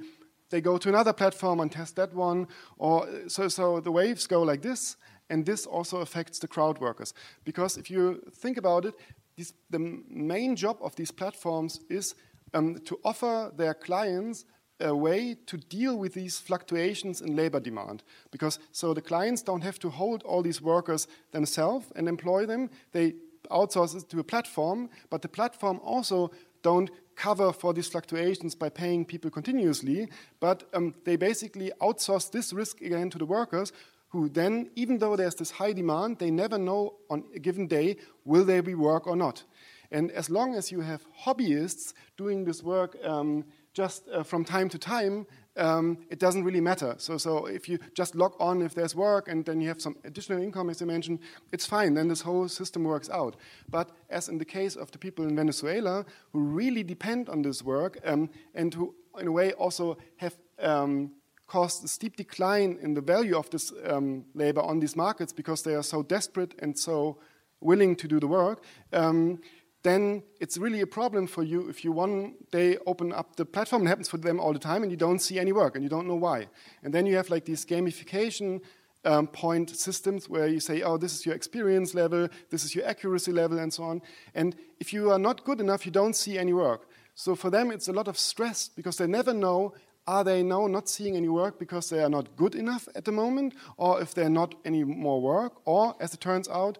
they go to another platform and test that one. Or so, so the waves go like this, and this also affects the crowd workers. Because if you think about it, this, the main job of these platforms is um, to offer their clients a way to deal with these fluctuations in labor demand. Because so the clients don't have to hold all these workers themselves and employ them. They outsource it to a platform, but the platform also don't cover for these fluctuations by paying people continuously, but um, they basically outsource this risk again to the workers who then, even though there's this high demand, they never know on a given day will there be work or not. And as long as you have hobbyists doing this work um, just uh, from time to time, um, it doesn't really matter. So, so if you just log on if there's work and then you have some additional income, as I mentioned, it's fine. Then this whole system works out. But as in the case of the people in Venezuela who really depend on this work um, and who, in a way, also have um, caused a steep decline in the value of this um, labor on these markets because they are so desperate and so willing to do the work um, then it's really a problem for you if you one day open up the platform, it happens for them all the time, and you don't see any work and you don't know why. And then you have like these gamification um, point systems where you say, oh, this is your experience level, this is your accuracy level, and so on. And if you are not good enough, you don't see any work. So for them, it's a lot of stress because they never know are they now not seeing any work because they are not good enough at the moment, or if they're not any more work, or as it turns out,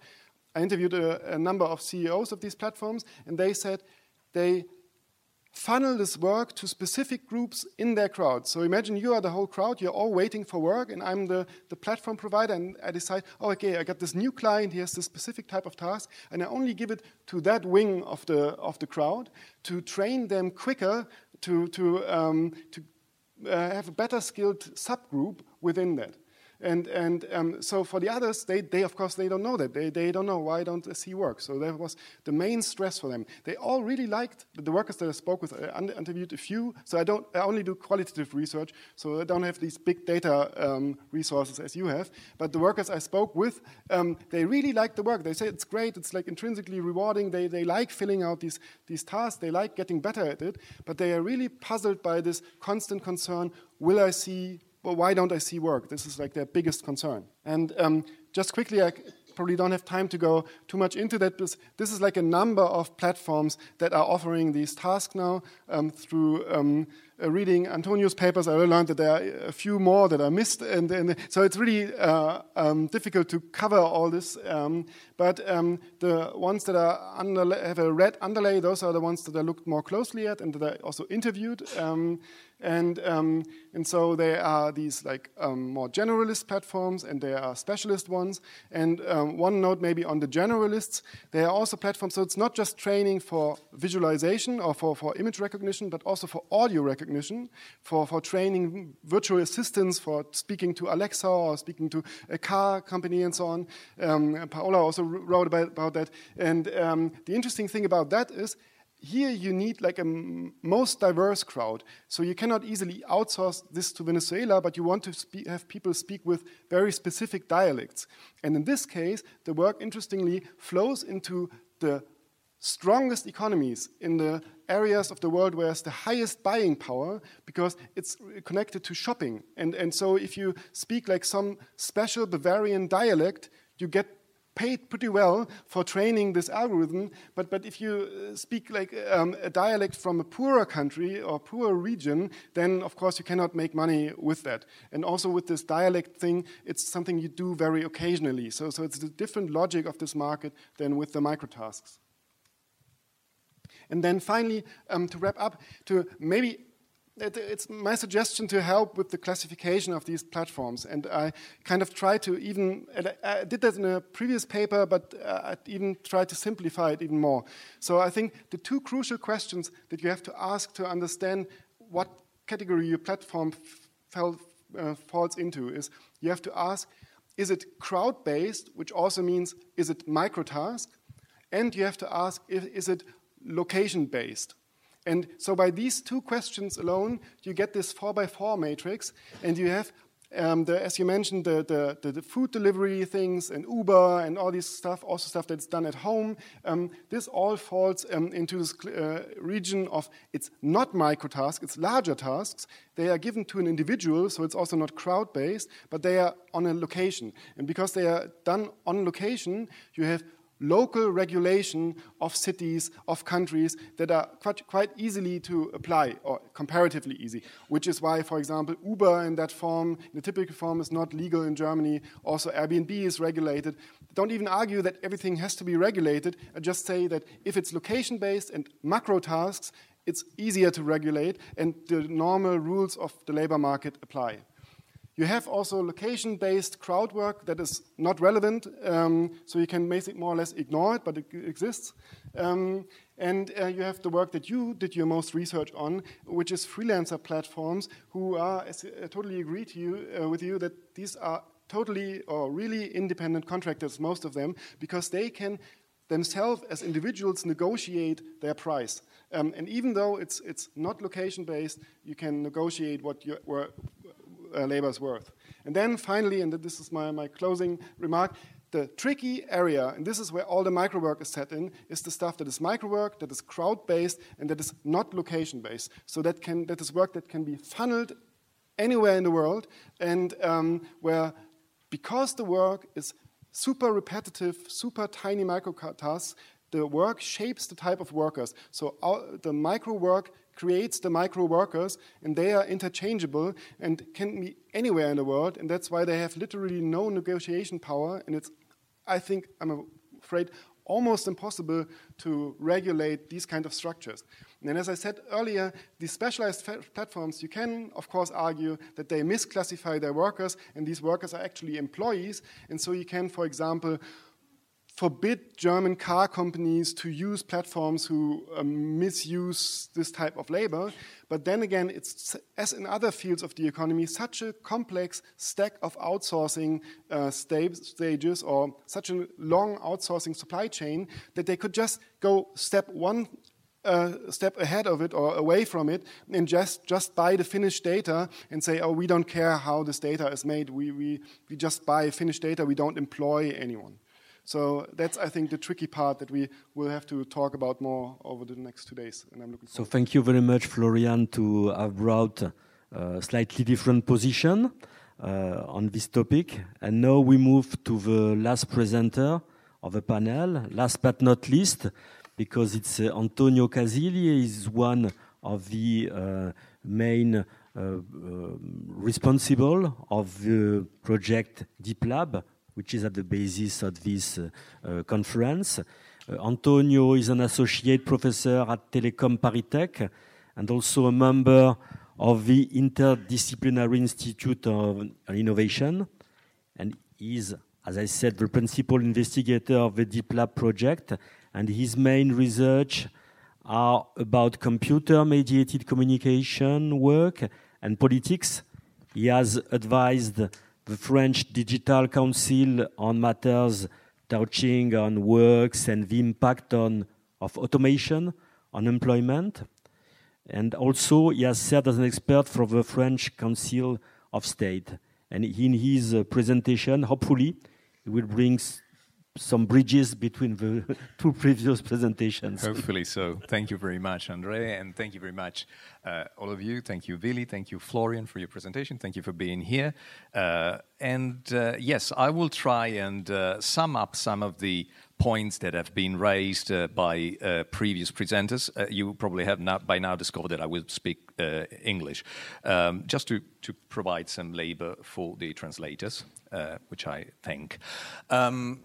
I interviewed a, a number of CEOs of these platforms, and they said they funnel this work to specific groups in their crowd. So imagine you are the whole crowd, you're all waiting for work, and I'm the, the platform provider, and I decide, oh, okay, I got this new client, he has this specific type of task, and I only give it to that wing of the, of the crowd to train them quicker to, to, um, to uh, have a better skilled subgroup within that. And, and um, so for the others, they, they of course, they don't know that. They, they don't know why don't see work. So that was the main stress for them. They all really liked the workers that I spoke with. I interviewed a few. So I don't. I only do qualitative research. So I don't have these big data um, resources as you have. But the workers I spoke with, um, they really liked the work. They say it's great. It's like intrinsically rewarding. They, they like filling out these, these tasks. They like getting better at it. But they are really puzzled by this constant concern. Will I see well, why don't I see work? This is like their biggest concern. And um, just quickly, I probably don't have time to go too much into that. This, this is like a number of platforms that are offering these tasks now um, through um, uh, reading Antonio's papers. I learned that there are a few more that are missed, and, and so it's really uh, um, difficult to cover all this. Um, but um, the ones that are under, have a red underlay, those are the ones that I looked more closely at and that I also interviewed. And, um, and so there are these like um, more generalist platforms and there are specialist ones. And um, one note maybe on the generalists, there are also platforms, so it's not just training for visualization or for, for image recognition, but also for audio recognition, for, for training virtual assistants, for speaking to Alexa or speaking to a car company and so on. Um, Paola also wrote about, about that. And um, the interesting thing about that is here you need like a most diverse crowd. So you cannot easily outsource this to Venezuela, but you want to have people speak with very specific dialects. And in this case, the work interestingly flows into the strongest economies in the areas of the world where it's the highest buying power because it's connected to shopping. And, and so if you speak like some special Bavarian dialect, you get paid pretty well for training this algorithm, but, but if you uh, speak like um, a dialect from a poorer country or poorer region, then of course you cannot make money with that. And also with this dialect thing, it's something you do very occasionally. So, so it's a different logic of this market than with the microtasks. And then finally, um, to wrap up, to maybe it, it's my suggestion to help with the classification of these platforms. And I kind of try to even, I did that in a previous paper, but uh, I even tried to simplify it even more. So I think the two crucial questions that you have to ask to understand what category your platform fell, uh, falls into is you have to ask, is it crowd-based, which also means is it microtask? And you have to ask, if, is it location-based? And so by these two questions alone, you get this four by four matrix, and you have um, the, as you mentioned, the, the, the, food delivery things and Uber and all this stuff, also stuff that's done at home. Um, this all falls um, into this uh, region of it's not micro tasks, it's larger tasks. They are given to an individual, so it's also not crowd based, but they are on a location. And because they are done on location, you have local regulation of cities, of countries that are quite, quite easily to apply, or comparatively easy, which is why, for example, Uber in that form, in the typical form, is not legal in Germany. Also, Airbnb is regulated. Don't even argue that everything has to be regulated. I just say that if it's location based and macro tasks, it's easier to regulate, and the normal rules of the labor market apply. You have also location-based crowd work that is not relevant, um, so you can basically more or less ignore it, but it exists. Um, and uh, you have the work that you did your most research on, which is freelancer platforms who are, I totally agree to you, uh, with you that these are totally or really independent contractors, most of them, because they can themselves as individuals negotiate their price. Um, and even though it's, it's not location based, you can negotiate what your, uh, labor's worth. And then finally, and this is my, my closing remark, the tricky area, and this is where all the micro work is set in, is the stuff that is micro work, that is crowd based, and that is not location based. So that can that is work that can be funneled anywhere in the world, and um, where because the work is super repetitive, super tiny micro tasks, the work shapes the type of workers. So the micro work creates the micro workers, and they are interchangeable and can be anywhere in the world, and that's why they have literally no negotiation power. And it's, I think, I'm afraid, almost impossible to regulate these kind of structures. And as I said earlier, these specialized platforms, you can, of course, argue that they misclassify their workers, and these workers are actually employees. And so you can, for example, forbid German car companies to use platforms who um, misuse this type of labor. But then again, it's, as in other fields of the economy, such a complex stack of outsourcing uh, stages or such a long outsourcing supply chain that they could just go step one uh, step ahead of it or away from it and just, just buy the finished data and say, oh, we don't care how this data is made. We, we, we just buy finished data. We don't employ anyone. So that's, I think, the tricky part that we will have to talk about more over the next two days. And I'm looking. So thank you very much, Florian, to have brought a slightly different position. uh, on this topic. And now we move to the last presenter of the panel, last but not least, because it's uh, Antonio Casilli is one of the uh, main uh, uh, responsible of the project DiPLab, which is at the basis of this uh, conference. Antonio is an associate professor at Telecom Paris and also a member of the Interdisciplinary Institute of Innovation, and is, as I said, the principal investigator of the DiPLab project, and his main research are about computer-mediated communication work and politics. He has advised the French Digital Council on matters touching on works and the impact on, of automation on employment. And also, he has served as an expert for the French Council of State. And in his uh, presentation, hopefully, he will bring some bridges between the [LAUGHS] two previous presentations. Hopefully so. Thank you very much, Andre, and thank you very much, uh, all of you. Thank you, Vili. Thank you, Florian, for your presentation. Thank you for being here. Uh, and uh, yes, I will try and uh, sum up some of the points that have been raised uh, by uh, previous presenters. Uh, you probably have not, by now discovered that I will speak uh, English, um, just to, to provide some labor for the translators, uh, which I thank. Um,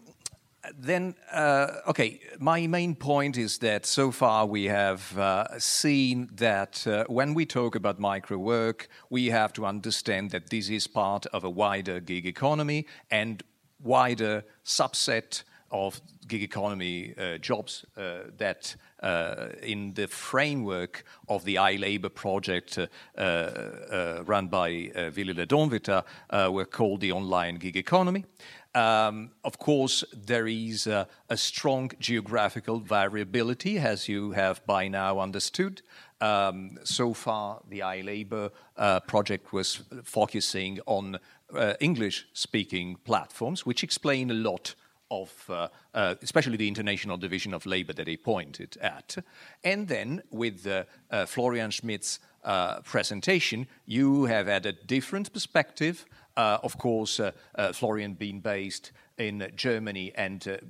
then, uh, okay, my main point is that so far we have uh, seen that uh, when we talk about micro work, we have to understand that this is part of a wider gig economy and wider subset of gig economy uh, jobs uh, that, uh, in the framework of the iLabor project run by uh, Vili Lehdonvirta, were called the online gig economy. Um, of course, there is a, a, strong geographical variability, as you have by now understood. Um, so far, the iLabor uh, project was focusing on uh, English speaking platforms, which explain a lot of, uh, uh, especially the International Division of Labor that he pointed at. And then with uh, Florian Schmidt's uh, presentation, you have had a different perspective. Uh, of course, uh, Florian being based in Germany and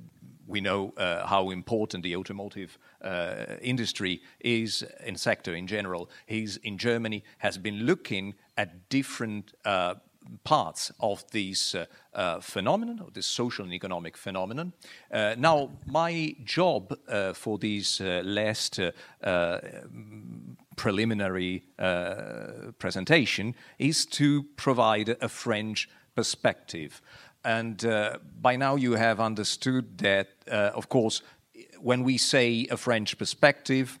we know uh, how important the automotive uh, industry is in sector in general. He's in Germany, has been looking at different uh, parts of this uh, uh, phenomenon, of this social and economic phenomenon. Uh, now, my job uh, for this uh, last uh, preliminary presentation is to provide a French perspective. And by now, you have understood that, of course, when we say a French perspective,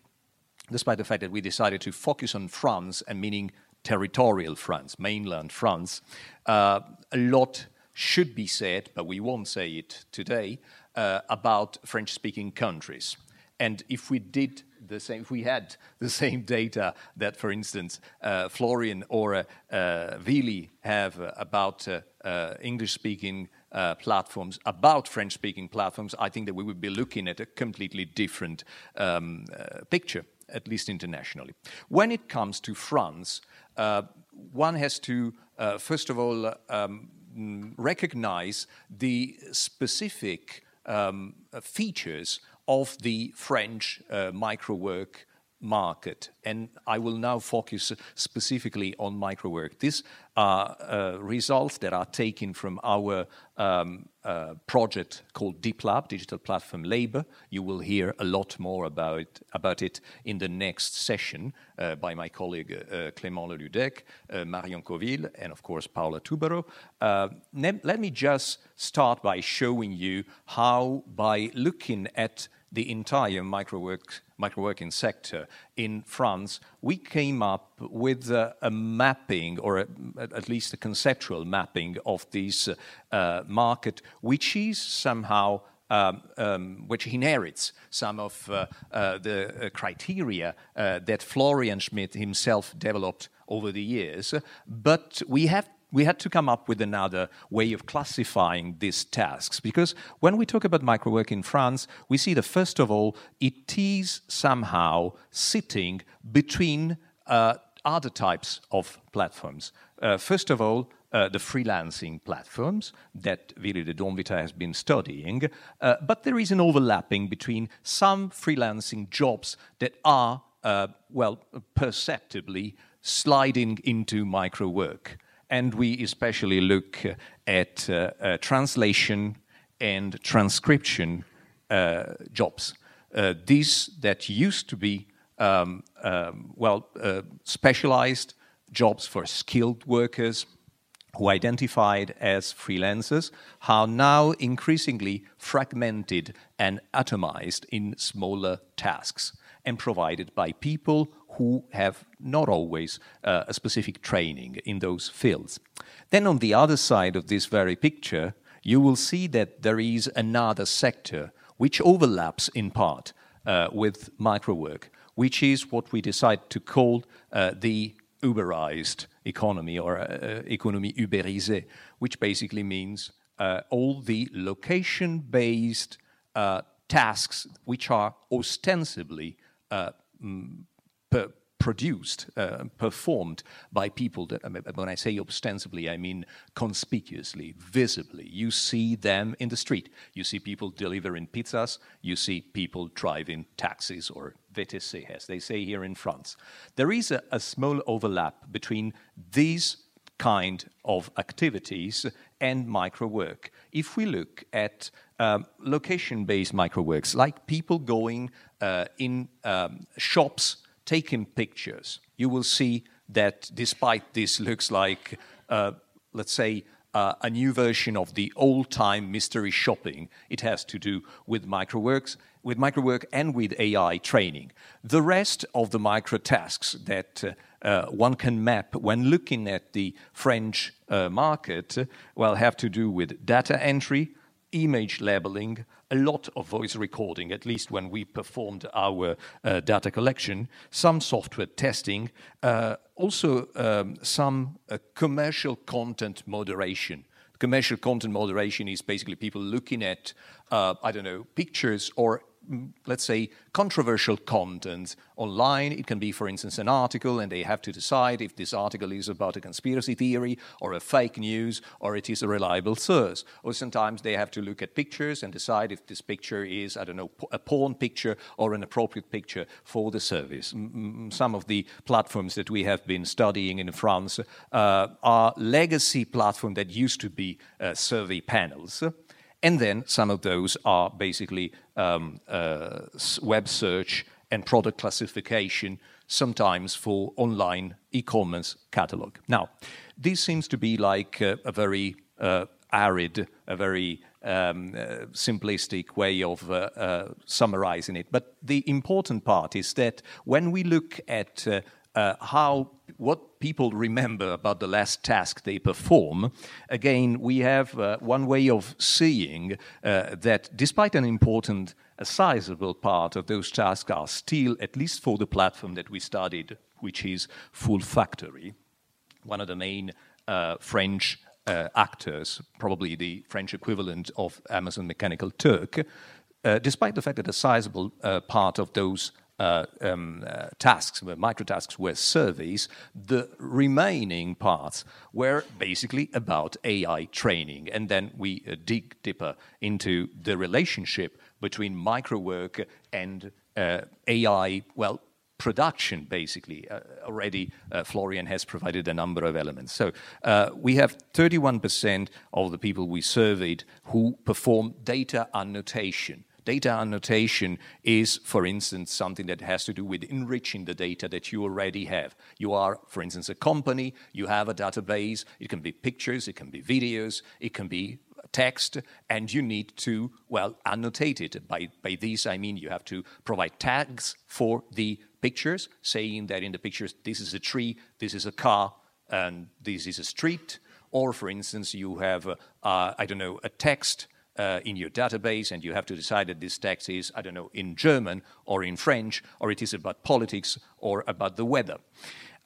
despite the fact that we decided to focus on France and meaning territorial France, mainland France. Uh, a lot should be said, but we won't say it today, uh, about French speaking countries. And if we did the same, if we had the [LAUGHS] same data that, for instance, uh, Florian or uh, uh Vili have uh, about uh, uh, English speaking platforms, about French speaking platforms, I think that we would be looking at a completely different um, picture, at least internationally. When it comes to France, uh, one has to, uh, first of all, um, recognize the specific um, features of the French uh, microwork market. And I will now focus specifically on microwork. These are uh, results that are taken from our um, uh, project called DiPLab, Digital Platform Labor. You will hear a lot more about, about it in the next session uh, by my colleague Clément Le Ludec, Marion Coville, and of course Paola Tubaro. Uh, let me just start by showing you how, by looking at the entire microwork, microworking sector in France, we came up with a, a mapping, or a, at least a conceptual mapping of this uh, market, which is somehow um, um, which inherits some of uh, uh, the uh, criteria uh, that Florian Schmidt himself developed over the years. But we have we had to come up with another way of classifying these tasks because when we talk about microwork in France, we see that first of all, it is somehow sitting between uh, other types of platforms. Uh, first of all, uh, the freelancing platforms that Vili Lehdonvirta has been studying, uh, but there is an overlapping between some freelancing jobs that are, uh, well, perceptibly sliding into micro work. And we especially look at uh, uh, translation and transcription uh, jobs. these that used to be um, um, well specialized jobs for skilled workers who identified as freelancers are now increasingly fragmented and atomized in smaller tasks and provided by people who have not always uh, a specific training in those fields. Then, on the other side of this very picture, you will see that there is another sector which overlaps in part uh, with microwork, which is what we decide to call uh, the Uberized economy or uh, economy Uberisée, which basically means uh, all the location based uh, tasks which are ostensibly uh, per produced, uh, performed by people that, when I say ostensibly, I mean conspicuously, visibly. You see them in the street. You see people delivering pizzas. You see people driving taxis or VTC, as they say here in France. There is a, a small overlap between these kind of activities and micro work. If we look at um, location based micro works, like people going uh, in um, shops taking pictures, you will see that despite this looks like, uh, let's say, uh, a new version of the old time mystery shopping. It has to do with microworks, with microwork and with AI training. The rest of the micro tasks that uh, uh, one can map when looking at the French uh, market, well, have to do with data entry, image labeling, a lot of voice recording, at least when we performed our uh, data collection, some software testing, uh, also um, some uh, commercial content moderation. Commercial content moderation is basically people looking at, uh, I don't know, pictures or let's say, controversial content online. It can be, for instance, an article, and they have to decide if this article is about a conspiracy theory or a fake news or it is a reliable source. Or sometimes they have to look at pictures and decide if this picture is, I don't know, a porn picture or an appropriate picture for the service. Some of the platforms that we have been studying in France uh, are legacy platforms that used to be uh, survey panels. And then some of those are basically um, uh, web search and product classification, sometimes for online e commerce catalog. Now, this seems to be like a, a very uh, arid, a very um, uh, simplistic way of uh, uh, summarizing it. But the important part is that when we look at uh, uh, how what people remember about the last task they perform. Again, we have uh, one way of seeing uh, that despite an important, a sizable part of those tasks are still, at least for the platform that we studied, which is Foule Factory, one of the main uh, French uh, actors, probably the French equivalent of Amazon Mechanical Turk. Uh, despite the fact that a sizable part of those uh, um, uh, tasks, micro tasks were surveys. The remaining parts were basically about AI training. And then we uh, dig deeper into the relationship between micro work and uh, AI, well, production, basically. Uh, already, Florian has provided a number of elements. So we have 31% of the people we surveyed who perform data annotation. Data annotation is, for instance, something that has to do with enriching the data that you already have. You are, for instance, a company, you have a database, it can be pictures, it can be videos, it can be text, and you need to, well, annotate it. By, by this, I mean you have to provide tags for the pictures, saying that in the pictures, this is a tree, this is a car, and this is a street. Or, for instance, you have, uh, I don't know, a text uh, in your database and you have to decide that this text is, I don't know, in German or in French, or it is about politics or about the weather.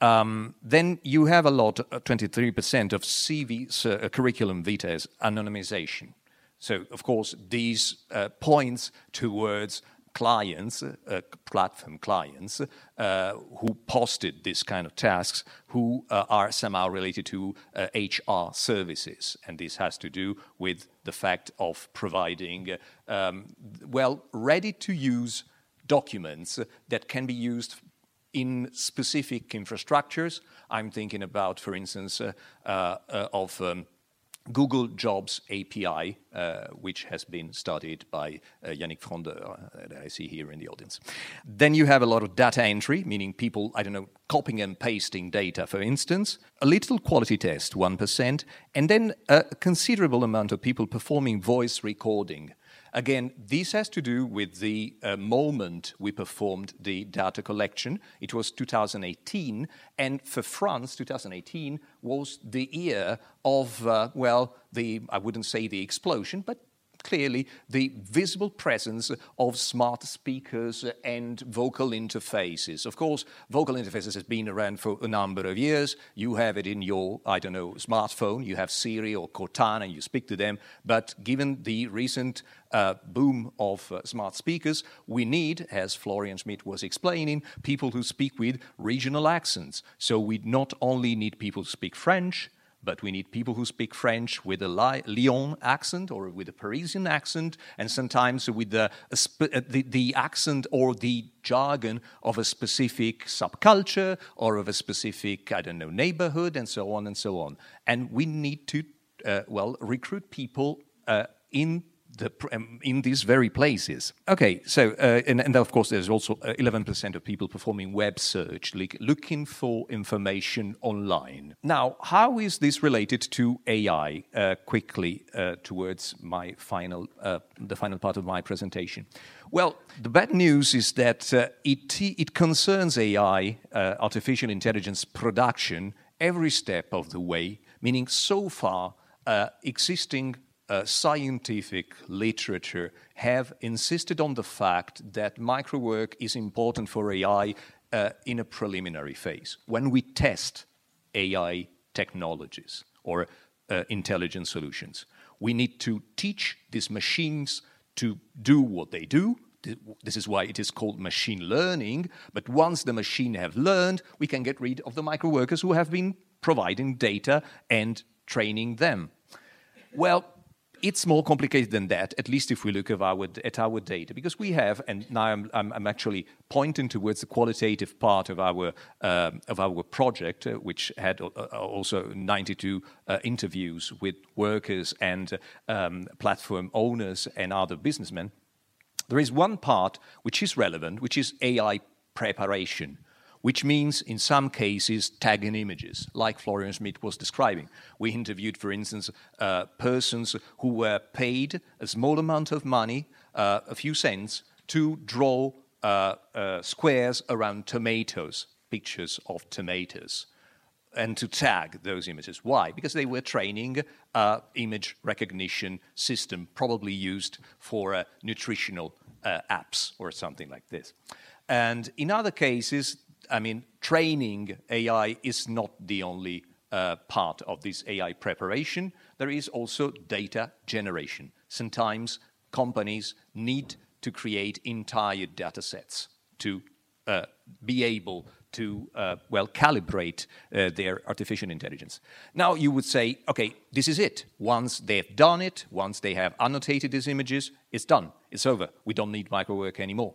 Um, then you have a lot, uh, 23% of CV uh, curriculum vitae anonymization. So, of course, these uh, points towards clients, uh, platform clients, uh, who posted this kind of tasks who uh, are somehow related to HR uh, services. And this has to do with the fact of providing, um, well, ready to use documents that can be used in specific infrastructures. I'm thinking about, for instance, uh, uh, of um, Google Jobs API, uh, which has been studied by uh, Yannick Fondeur, uh, that I see here in the audience. Then you have a lot of data entry, meaning people, I don't know, copying and pasting data, for instance, a little quality test, 1%, and then a considerable amount of people performing voice recording. Again, this has to do with the uh, moment we performed the data collection. It was 2018, and for France, 2018 was the year of, uh, well, the, I wouldn't say the explosion, but clearly the visible presence of smart speakers and vocal interfaces. Of course, vocal interfaces has been around for a number of years. You have it in your, I don't know, smartphone. You have Siri or Cortana, and you speak to them. But given the recent uh, boom of uh, smart speakers, we need, as Florian Schmidt was explaining, people who speak with regional accents. So we not only need people who speak French, but we need people who speak French with a Lyon accent or with a Parisian accent, and sometimes with the, the, the, accent or the jargon of a specific subculture or of a specific, I don't know, neighborhood, and so on and so on. And we need to, uh, well, recruit people uh, in the, um, in these very places. Okay, so, uh, and, and, of course, there's also 11% uh, of people performing web search, like looking for information online. Now, how is this related to AI? Uh, quickly uh, towards my final, uh, the final part of my presentation. Well, the bad news is that uh, it, it concerns AI, artificial intelligence production, every step of the way, meaning so far existing uh, scientific literature have insisted on the fact that microwork is important for AI uh, in a preliminary phase. When we test AI technologies or uh, intelligent solutions, we need to teach these machines to do what they do. This is why it is called machine learning. But once the machine have learned, we can get rid of the microworkers who have been providing data and training them. Well, it's more complicated than that, at least if we look at our, at our data, because we have, and now I'm, I'm, I'm actually pointing towards the qualitative part of our, um, of our project, uh, which had uh, also 92 uh, interviews with workers and um, platform owners and other businessmen. There is one part which is relevant, which is AI preparation which means in some cases tagging images, like Florian Schmidt was describing. We interviewed, for instance, uh, persons who were paid a small amount of money, uh, a few cents, to draw uh, uh squares around tomatoes, pictures of tomatoes and to tag those images. Why? Because they were training uh, image recognition system, probably used for uh, nutritional apps or something like this. And in other cases, I mean, training AI is not the only uh, part of this AI preparation. There is also data generation. Sometimes companies need to create entire data sets to uh, be able to, uh, well, calibrate uh, their artificial intelligence. Now you would say, okay, this is it. Once they've done it, once they have annotated these images, it's done. It's over. We don't need microwork anymore.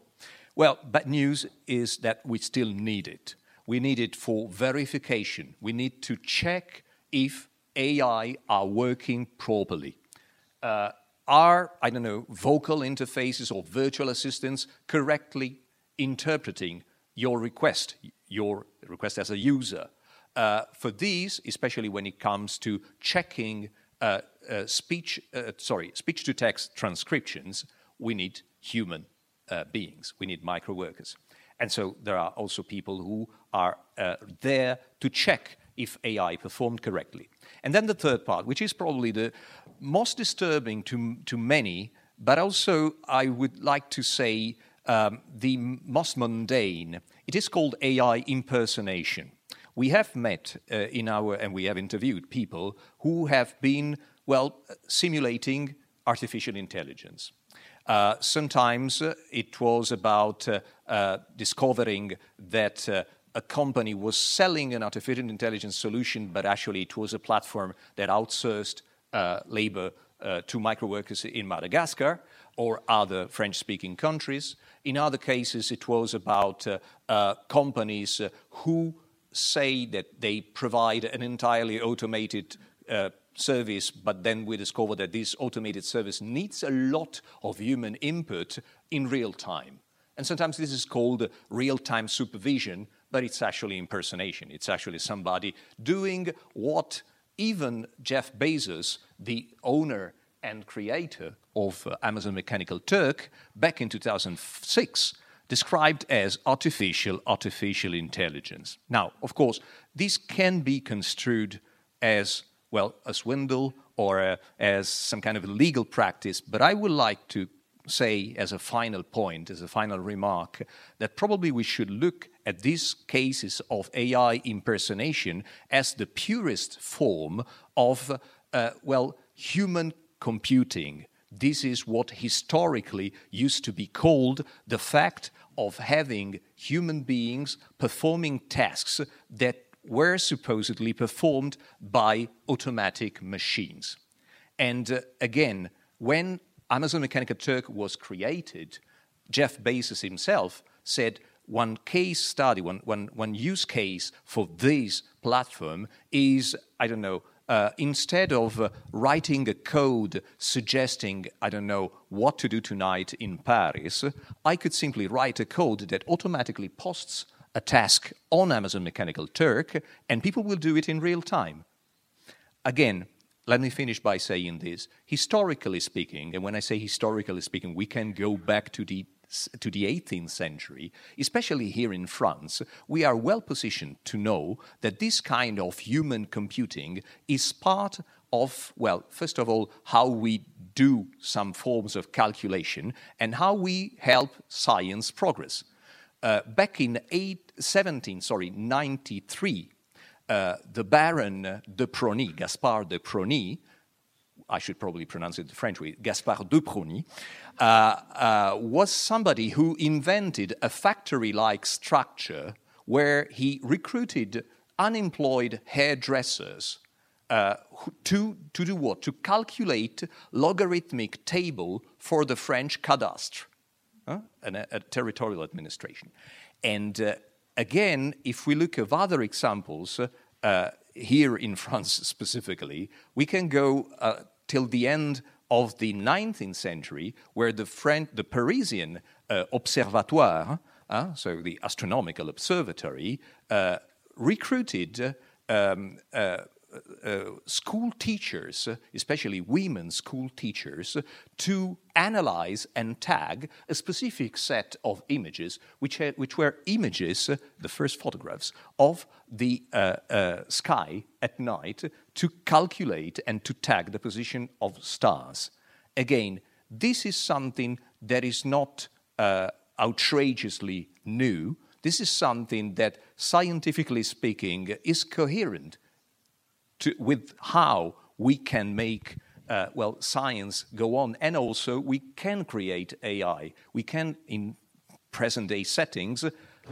Well, bad news is that we still need it. We need it for verification. We need to check if AI are working properly. Uh, are, I don't know, vocal interfaces or virtual assistants correctly interpreting your request, your request as a user? Uh, for these, especially when it comes to checking uh, uh speech, uh, sorry, speech to text transcriptions, we need human uh, beings. We need micro workers. And so there are also people who are uh, there to check if AI performed correctly. And then the third part, which is probably the most disturbing to, to many, but also I would like to say um, the most mundane, it is called AI impersonation. We have met uh, in our, and we have interviewed people who have been, well, simulating artificial intelligence. Uh, sometimes it was about uh, uh, discovering that uh, a company was selling an artificial intelligence solution, but actually it was a platform that outsourced uh, labor uh, to microworkers in Madagascar or other French speaking countries. In other cases, it was about companies who say that they provide an entirely automated service, but then we discover that this automated service needs a lot of human input in real time. And sometimes this is called real time supervision, but it's actually impersonation. It's actually somebody doing what even Jeff Bezos, the owner and creator of Amazon Mechanical Turk, back in 2006, described as artificial artificial intelligence. Now, of course, this can be construed as well, a swindle or a, as some kind of legal practice. But I would like to say, as a final point, as a final remark, that probably we should look at these cases of AI impersonation as the purest form of, uh, well, human computing. This is what historically used to be called the fact of having human beings performing tasks that were supposedly performed by automatic machines. And uh, again, when Amazon Mechanical Turk was created, Jeff Bezos himself said one case study, one, one, one use case for this platform is, I don't know, uh, instead of uh, writing a code suggesting, I don't know, what to do tonight in Paris, I could simply write a code that automatically posts a task on Amazon Mechanical Turk, and people will do it in real time. Again, let me finish by saying this. Historically speaking, and when I say historically speaking, we can go back to the to the 18th century, especially here in France, we are well positioned to know that this kind of human computing is part of, well, first of all, how we do some forms of calculation and how we help science progress. Uh, back in eight, 17, sorry, 93, uh, the Baron de Prony, Gaspard de Prony, I should probably pronounce it the French way, Gaspard de Prony, uh, uh, was somebody who invented a factory like structure where he recruited unemployed hairdressers uh, to, to do what? To calculate logarithmic table for the French cadastre a, a, territorial administration. And uh, again, if we look at other examples, uh, here in [LAUGHS] France specifically, we can go uh, till the end of the 19th century, where the, French, the Parisian uh, Observatoire, so the astronomical observatory, uh, recruited um, uh, school teachers, especially women school teachers, to analyze and tag a specific set of images, which, had, which were images, the first photographs, of the uh, uh, sky at night to calculate and to tag the position of stars. Again, this is something that is not uh, outrageously new. This is something that, scientifically speaking, is coherent to, with how we can make uh, well science go on, and also we can create AI. We can, in present day settings,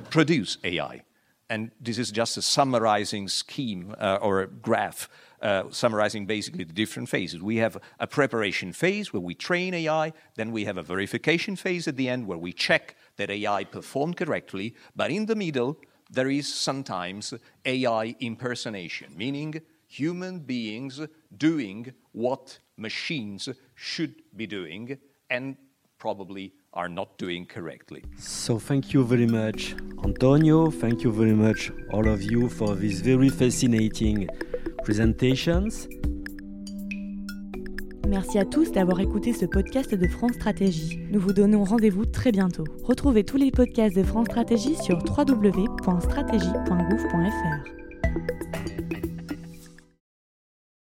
produce AI. And this is just a summarizing scheme uh, or a graph uh, summarizing basically the different phases. We have a preparation phase where we train AI, then we have a verification phase at the end where we check that AI performed correctly, but in the middle, there is sometimes AI impersonation, meaning human beings doing what machines should be doing and probably are not doing correctly. So, thank you very much, Antonio. Thank you very much, all of you, for these very fascinating presentations. Merci à tous d'avoir écouté ce podcast de France Stratégie. Nous vous donnons rendez-vous très bientôt. Retrouvez tous les podcasts de France Stratégie sur www.stratégie.gouv.fr.